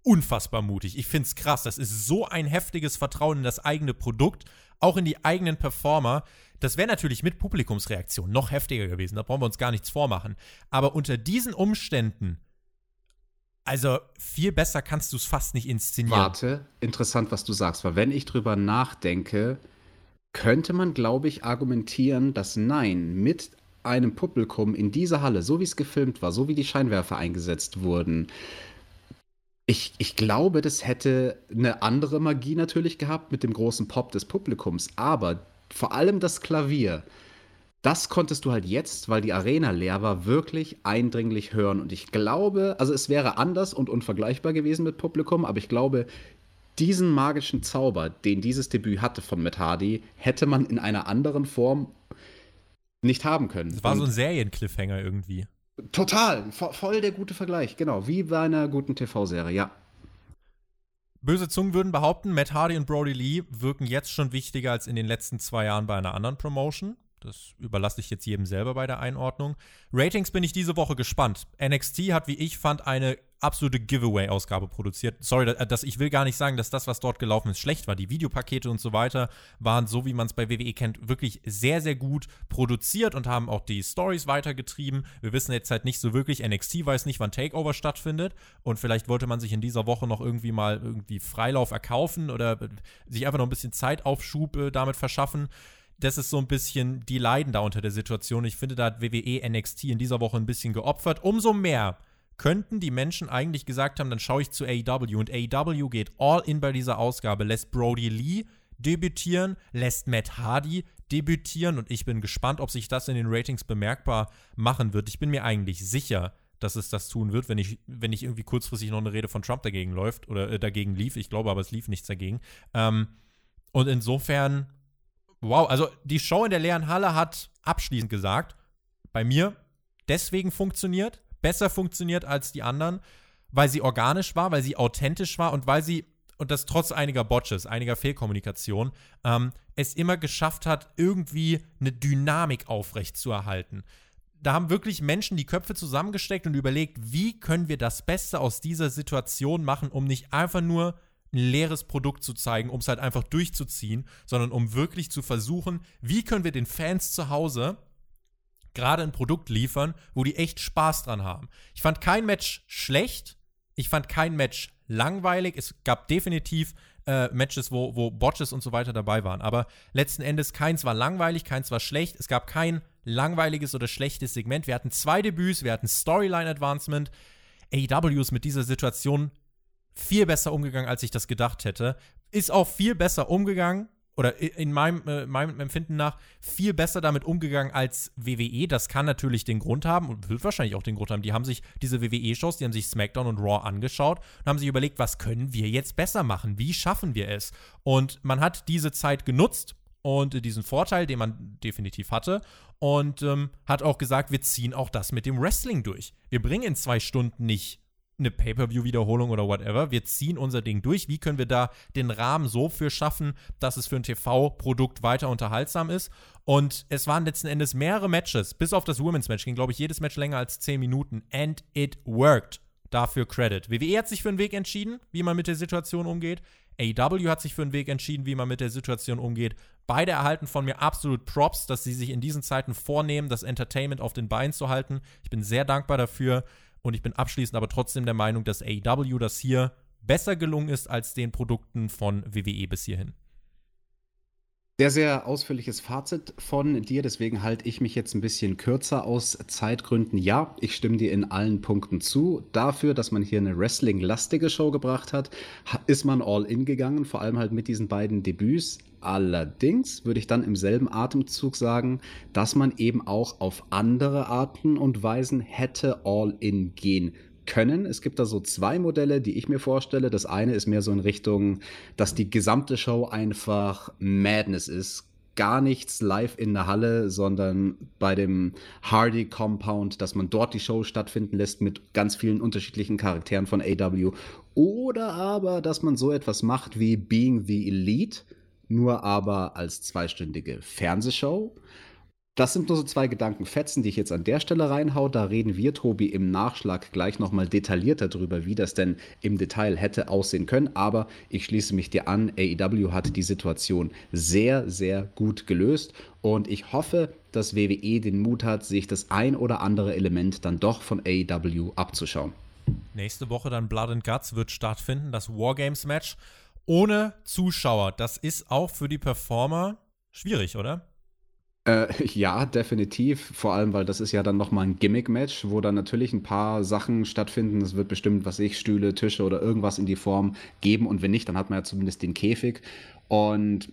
unfassbar mutig. Ich finde es krass. Das ist so ein heftiges Vertrauen in das eigene Produkt, auch in die eigenen Performer. Das wäre natürlich mit Publikumsreaktion noch heftiger gewesen. Da brauchen wir uns gar nichts vormachen. Aber unter diesen Umständen, also viel besser kannst du es fast nicht inszenieren. Warte, interessant, was du sagst, weil wenn ich drüber nachdenke, könnte man, glaube ich, argumentieren, dass nein, mit einem Publikum in dieser Halle, so wie es gefilmt war, so wie die Scheinwerfer eingesetzt wurden, ich, ich glaube, das hätte eine andere Magie natürlich gehabt mit dem großen Pop des Publikums, aber vor allem das Klavier, das konntest du halt jetzt, weil die Arena leer war, wirklich eindringlich hören. Und ich glaube, also es wäre anders und unvergleichbar gewesen mit Publikum, aber ich glaube, diesen magischen Zauber, den dieses Debüt hatte von Matt Hardy, hätte man in einer anderen Form nicht haben können. Es war Und so ein Seriencliffhanger irgendwie. Total, vo voll der gute Vergleich, genau, wie bei einer guten TV-Serie, ja. Böse Zungen würden behaupten, Matt Hardy und Brody Lee wirken jetzt schon wichtiger als in den letzten zwei Jahren bei einer anderen Promotion. Das überlasse ich jetzt jedem selber bei der Einordnung. Ratings bin ich diese Woche gespannt. NXT hat, wie ich fand, eine absolute Giveaway-Ausgabe produziert. Sorry, dass ich will gar nicht sagen, dass das, was dort gelaufen ist, schlecht war. Die Videopakete und so weiter waren, so wie man es bei WWE kennt, wirklich sehr, sehr gut produziert und haben auch die Stories weitergetrieben. Wir wissen jetzt halt nicht so wirklich, NXT weiß nicht, wann Takeover stattfindet und vielleicht wollte man sich in dieser Woche noch irgendwie mal irgendwie Freilauf erkaufen oder sich einfach noch ein bisschen Zeitaufschub äh, damit verschaffen das ist so ein bisschen, die leiden da unter der Situation. Ich finde, da hat WWE NXT in dieser Woche ein bisschen geopfert. Umso mehr könnten die Menschen eigentlich gesagt haben, dann schaue ich zu AEW. Und AEW geht all in bei dieser Ausgabe, lässt Brody Lee debütieren, lässt Matt Hardy debütieren. Und ich bin gespannt, ob sich das in den Ratings bemerkbar machen wird. Ich bin mir eigentlich sicher, dass es das tun wird, wenn ich, wenn nicht irgendwie kurzfristig noch eine Rede von Trump dagegen läuft oder äh, dagegen lief. Ich glaube aber, es lief nichts dagegen. Ähm, und insofern Wow, also die Show in der leeren Halle hat abschließend gesagt, bei mir deswegen funktioniert, besser funktioniert als die anderen, weil sie organisch war, weil sie authentisch war und weil sie, und das trotz einiger Botches, einiger Fehlkommunikation, ähm, es immer geschafft hat, irgendwie eine Dynamik aufrechtzuerhalten. Da haben wirklich Menschen die Köpfe zusammengesteckt und überlegt, wie können wir das Beste aus dieser Situation machen, um nicht einfach nur ein leeres Produkt zu zeigen, um es halt einfach durchzuziehen, sondern um wirklich zu versuchen, wie können wir den Fans zu Hause gerade ein Produkt liefern, wo die echt Spaß dran haben. Ich fand kein Match schlecht, ich fand kein Match langweilig, es gab definitiv äh, Matches, wo, wo Botches und so weiter dabei waren, aber letzten Endes keins war langweilig, keins war schlecht, es gab kein langweiliges oder schlechtes Segment. Wir hatten zwei Debüts, wir hatten Storyline Advancement. AEW ist mit dieser Situation viel besser umgegangen, als ich das gedacht hätte. Ist auch viel besser umgegangen, oder in meinem, äh, meinem Empfinden nach, viel besser damit umgegangen als WWE. Das kann natürlich den Grund haben und wird wahrscheinlich auch den Grund haben. Die haben sich diese WWE-Shows, die haben sich SmackDown und Raw angeschaut und haben sich überlegt, was können wir jetzt besser machen? Wie schaffen wir es? Und man hat diese Zeit genutzt und diesen Vorteil, den man definitiv hatte, und ähm, hat auch gesagt, wir ziehen auch das mit dem Wrestling durch. Wir bringen in zwei Stunden nicht eine Pay-per-view-Wiederholung oder whatever. Wir ziehen unser Ding durch. Wie können wir da den Rahmen so für schaffen, dass es für ein TV-Produkt weiter unterhaltsam ist? Und es waren letzten Endes mehrere Matches, bis auf das Women's Match ging, glaube ich, jedes Match länger als 10 Minuten. And it worked. Dafür Credit. WWE hat sich für einen Weg entschieden, wie man mit der Situation umgeht. AEW hat sich für einen Weg entschieden, wie man mit der Situation umgeht. Beide erhalten von mir absolut Props, dass sie sich in diesen Zeiten vornehmen, das Entertainment auf den Beinen zu halten. Ich bin sehr dankbar dafür. Und ich bin abschließend aber trotzdem der Meinung, dass AEW das hier besser gelungen ist als den Produkten von WWE bis hierhin. Sehr, sehr ausführliches Fazit von dir, deswegen halte ich mich jetzt ein bisschen kürzer aus Zeitgründen. Ja, ich stimme dir in allen Punkten zu. Dafür, dass man hier eine Wrestling-lastige Show gebracht hat, ist man all in gegangen, vor allem halt mit diesen beiden Debüts. Allerdings würde ich dann im selben Atemzug sagen, dass man eben auch auf andere Arten und Weisen hätte all in gehen können. Es gibt da so zwei Modelle, die ich mir vorstelle. Das eine ist mehr so in Richtung, dass die gesamte Show einfach Madness ist. Gar nichts live in der Halle, sondern bei dem Hardy Compound, dass man dort die Show stattfinden lässt mit ganz vielen unterschiedlichen Charakteren von AW. Oder aber, dass man so etwas macht wie Being the Elite nur aber als zweistündige Fernsehshow. Das sind nur so zwei Gedankenfetzen, die ich jetzt an der Stelle reinhau. Da reden wir, Tobi, im Nachschlag gleich nochmal detaillierter drüber, wie das denn im Detail hätte aussehen können. Aber ich schließe mich dir an, AEW hat die Situation sehr, sehr gut gelöst. Und ich hoffe, dass WWE den Mut hat, sich das ein oder andere Element dann doch von AEW abzuschauen. Nächste Woche dann Blood and Guts wird stattfinden, das Wargames-Match ohne Zuschauer. Das ist auch für die Performer schwierig, oder? Äh, ja, definitiv. Vor allem, weil das ist ja dann nochmal ein Gimmick-Match, wo dann natürlich ein paar Sachen stattfinden. Es wird bestimmt, was ich, Stühle, Tische oder irgendwas in die Form geben. Und wenn nicht, dann hat man ja zumindest den Käfig. Und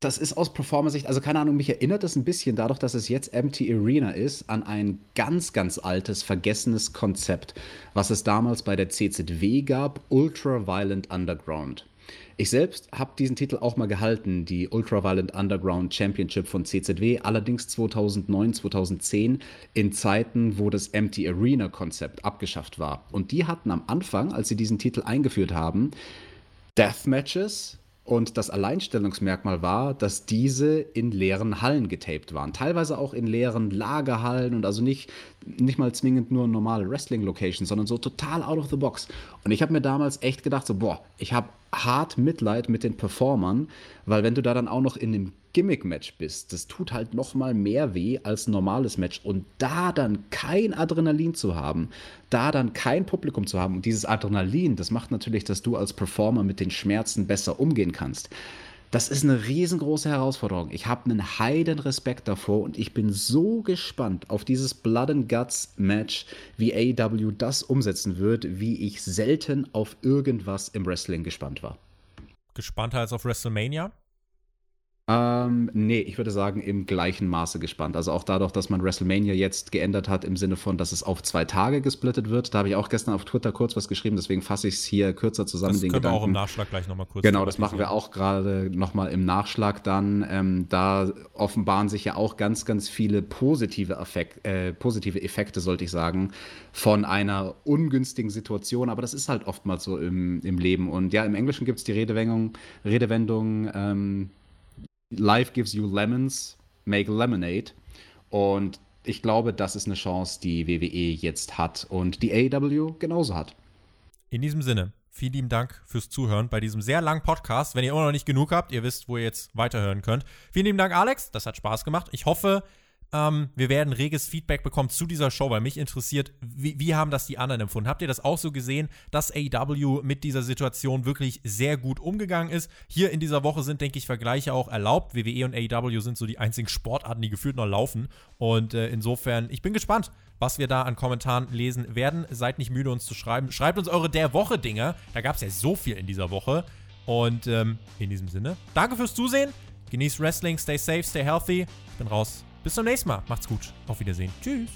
das ist aus Performer-Sicht, also keine Ahnung, mich erinnert das ein bisschen dadurch, dass es jetzt Empty Arena ist, an ein ganz, ganz altes, vergessenes Konzept, was es damals bei der CZW gab, Ultra Violent Underground. Ich selbst habe diesen Titel auch mal gehalten, die Ultra Violent Underground Championship von CZW, allerdings 2009, 2010 in Zeiten, wo das Empty Arena Konzept abgeschafft war. Und die hatten am Anfang, als sie diesen Titel eingeführt haben, Deathmatches und das Alleinstellungsmerkmal war, dass diese in leeren Hallen getaped waren. Teilweise auch in leeren Lagerhallen und also nicht, nicht mal zwingend nur normale Wrestling-Locations, sondern so total out of the box. Und ich habe mir damals echt gedacht, so, boah, ich habe hart Mitleid mit den Performern, weil wenn du da dann auch noch in einem Gimmick-Match bist, das tut halt noch mal mehr weh als ein normales Match. Und da dann kein Adrenalin zu haben, da dann kein Publikum zu haben und dieses Adrenalin, das macht natürlich, dass du als Performer mit den Schmerzen besser umgehen kannst. Das ist eine riesengroße Herausforderung. Ich habe einen heiden Respekt davor und ich bin so gespannt auf dieses Blood and Guts Match, wie AEW das umsetzen wird, wie ich selten auf irgendwas im Wrestling gespannt war. Gespannter als auf WrestleMania? Ähm, nee, ich würde sagen, im gleichen Maße gespannt. Also auch dadurch, dass man WrestleMania jetzt geändert hat, im Sinne von, dass es auf zwei Tage gesplittet wird. Da habe ich auch gestern auf Twitter kurz was geschrieben, deswegen fasse ich es hier kürzer zusammen. Das können Gedanken. wir auch im Nachschlag gleich nochmal kurz Genau, das machen wir auch gerade nochmal im Nachschlag dann. Ähm, da offenbaren sich ja auch ganz, ganz viele positive, Effekt, äh, positive Effekte, sollte ich sagen, von einer ungünstigen Situation. Aber das ist halt oftmals so im, im Leben. Und ja, im Englischen gibt es die Redewendung, Redewendung ähm, Life gives you lemons, make lemonade. Und ich glaube, das ist eine Chance, die WWE jetzt hat und die AEW genauso hat. In diesem Sinne, vielen lieben Dank fürs Zuhören bei diesem sehr langen Podcast. Wenn ihr immer noch nicht genug habt, ihr wisst, wo ihr jetzt weiterhören könnt. Vielen lieben Dank, Alex. Das hat Spaß gemacht. Ich hoffe, ähm, wir werden reges Feedback bekommen zu dieser Show, weil mich interessiert, wie, wie, haben das die anderen empfunden? Habt ihr das auch so gesehen, dass AEW mit dieser Situation wirklich sehr gut umgegangen ist? Hier in dieser Woche sind, denke ich, Vergleiche auch erlaubt. WWE und AEW sind so die einzigen Sportarten, die gefühlt noch laufen. Und äh, insofern, ich bin gespannt, was wir da an Kommentaren lesen werden. Seid nicht müde, uns zu schreiben. Schreibt uns eure Der Woche-Dinge. Da gab es ja so viel in dieser Woche. Und ähm, in diesem Sinne, danke fürs Zusehen. Genießt Wrestling, stay safe, stay healthy. Ich bin raus. Bis zum nächsten Mal. Macht's gut. Auf Wiedersehen. Tschüss.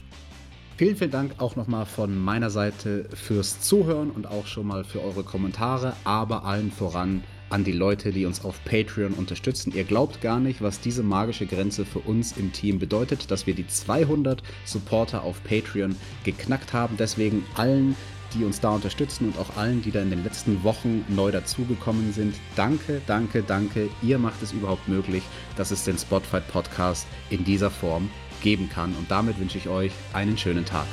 Vielen, vielen Dank auch nochmal von meiner Seite fürs Zuhören und auch schon mal für eure Kommentare, aber allen voran an die Leute, die uns auf Patreon unterstützen. Ihr glaubt gar nicht, was diese magische Grenze für uns im Team bedeutet, dass wir die 200 Supporter auf Patreon geknackt haben. Deswegen allen, die uns da unterstützen und auch allen, die da in den letzten Wochen neu dazugekommen sind. Danke, danke, danke. Ihr macht es überhaupt möglich, dass es den Spotfight Podcast in dieser Form geben kann. Und damit wünsche ich euch einen schönen Tag.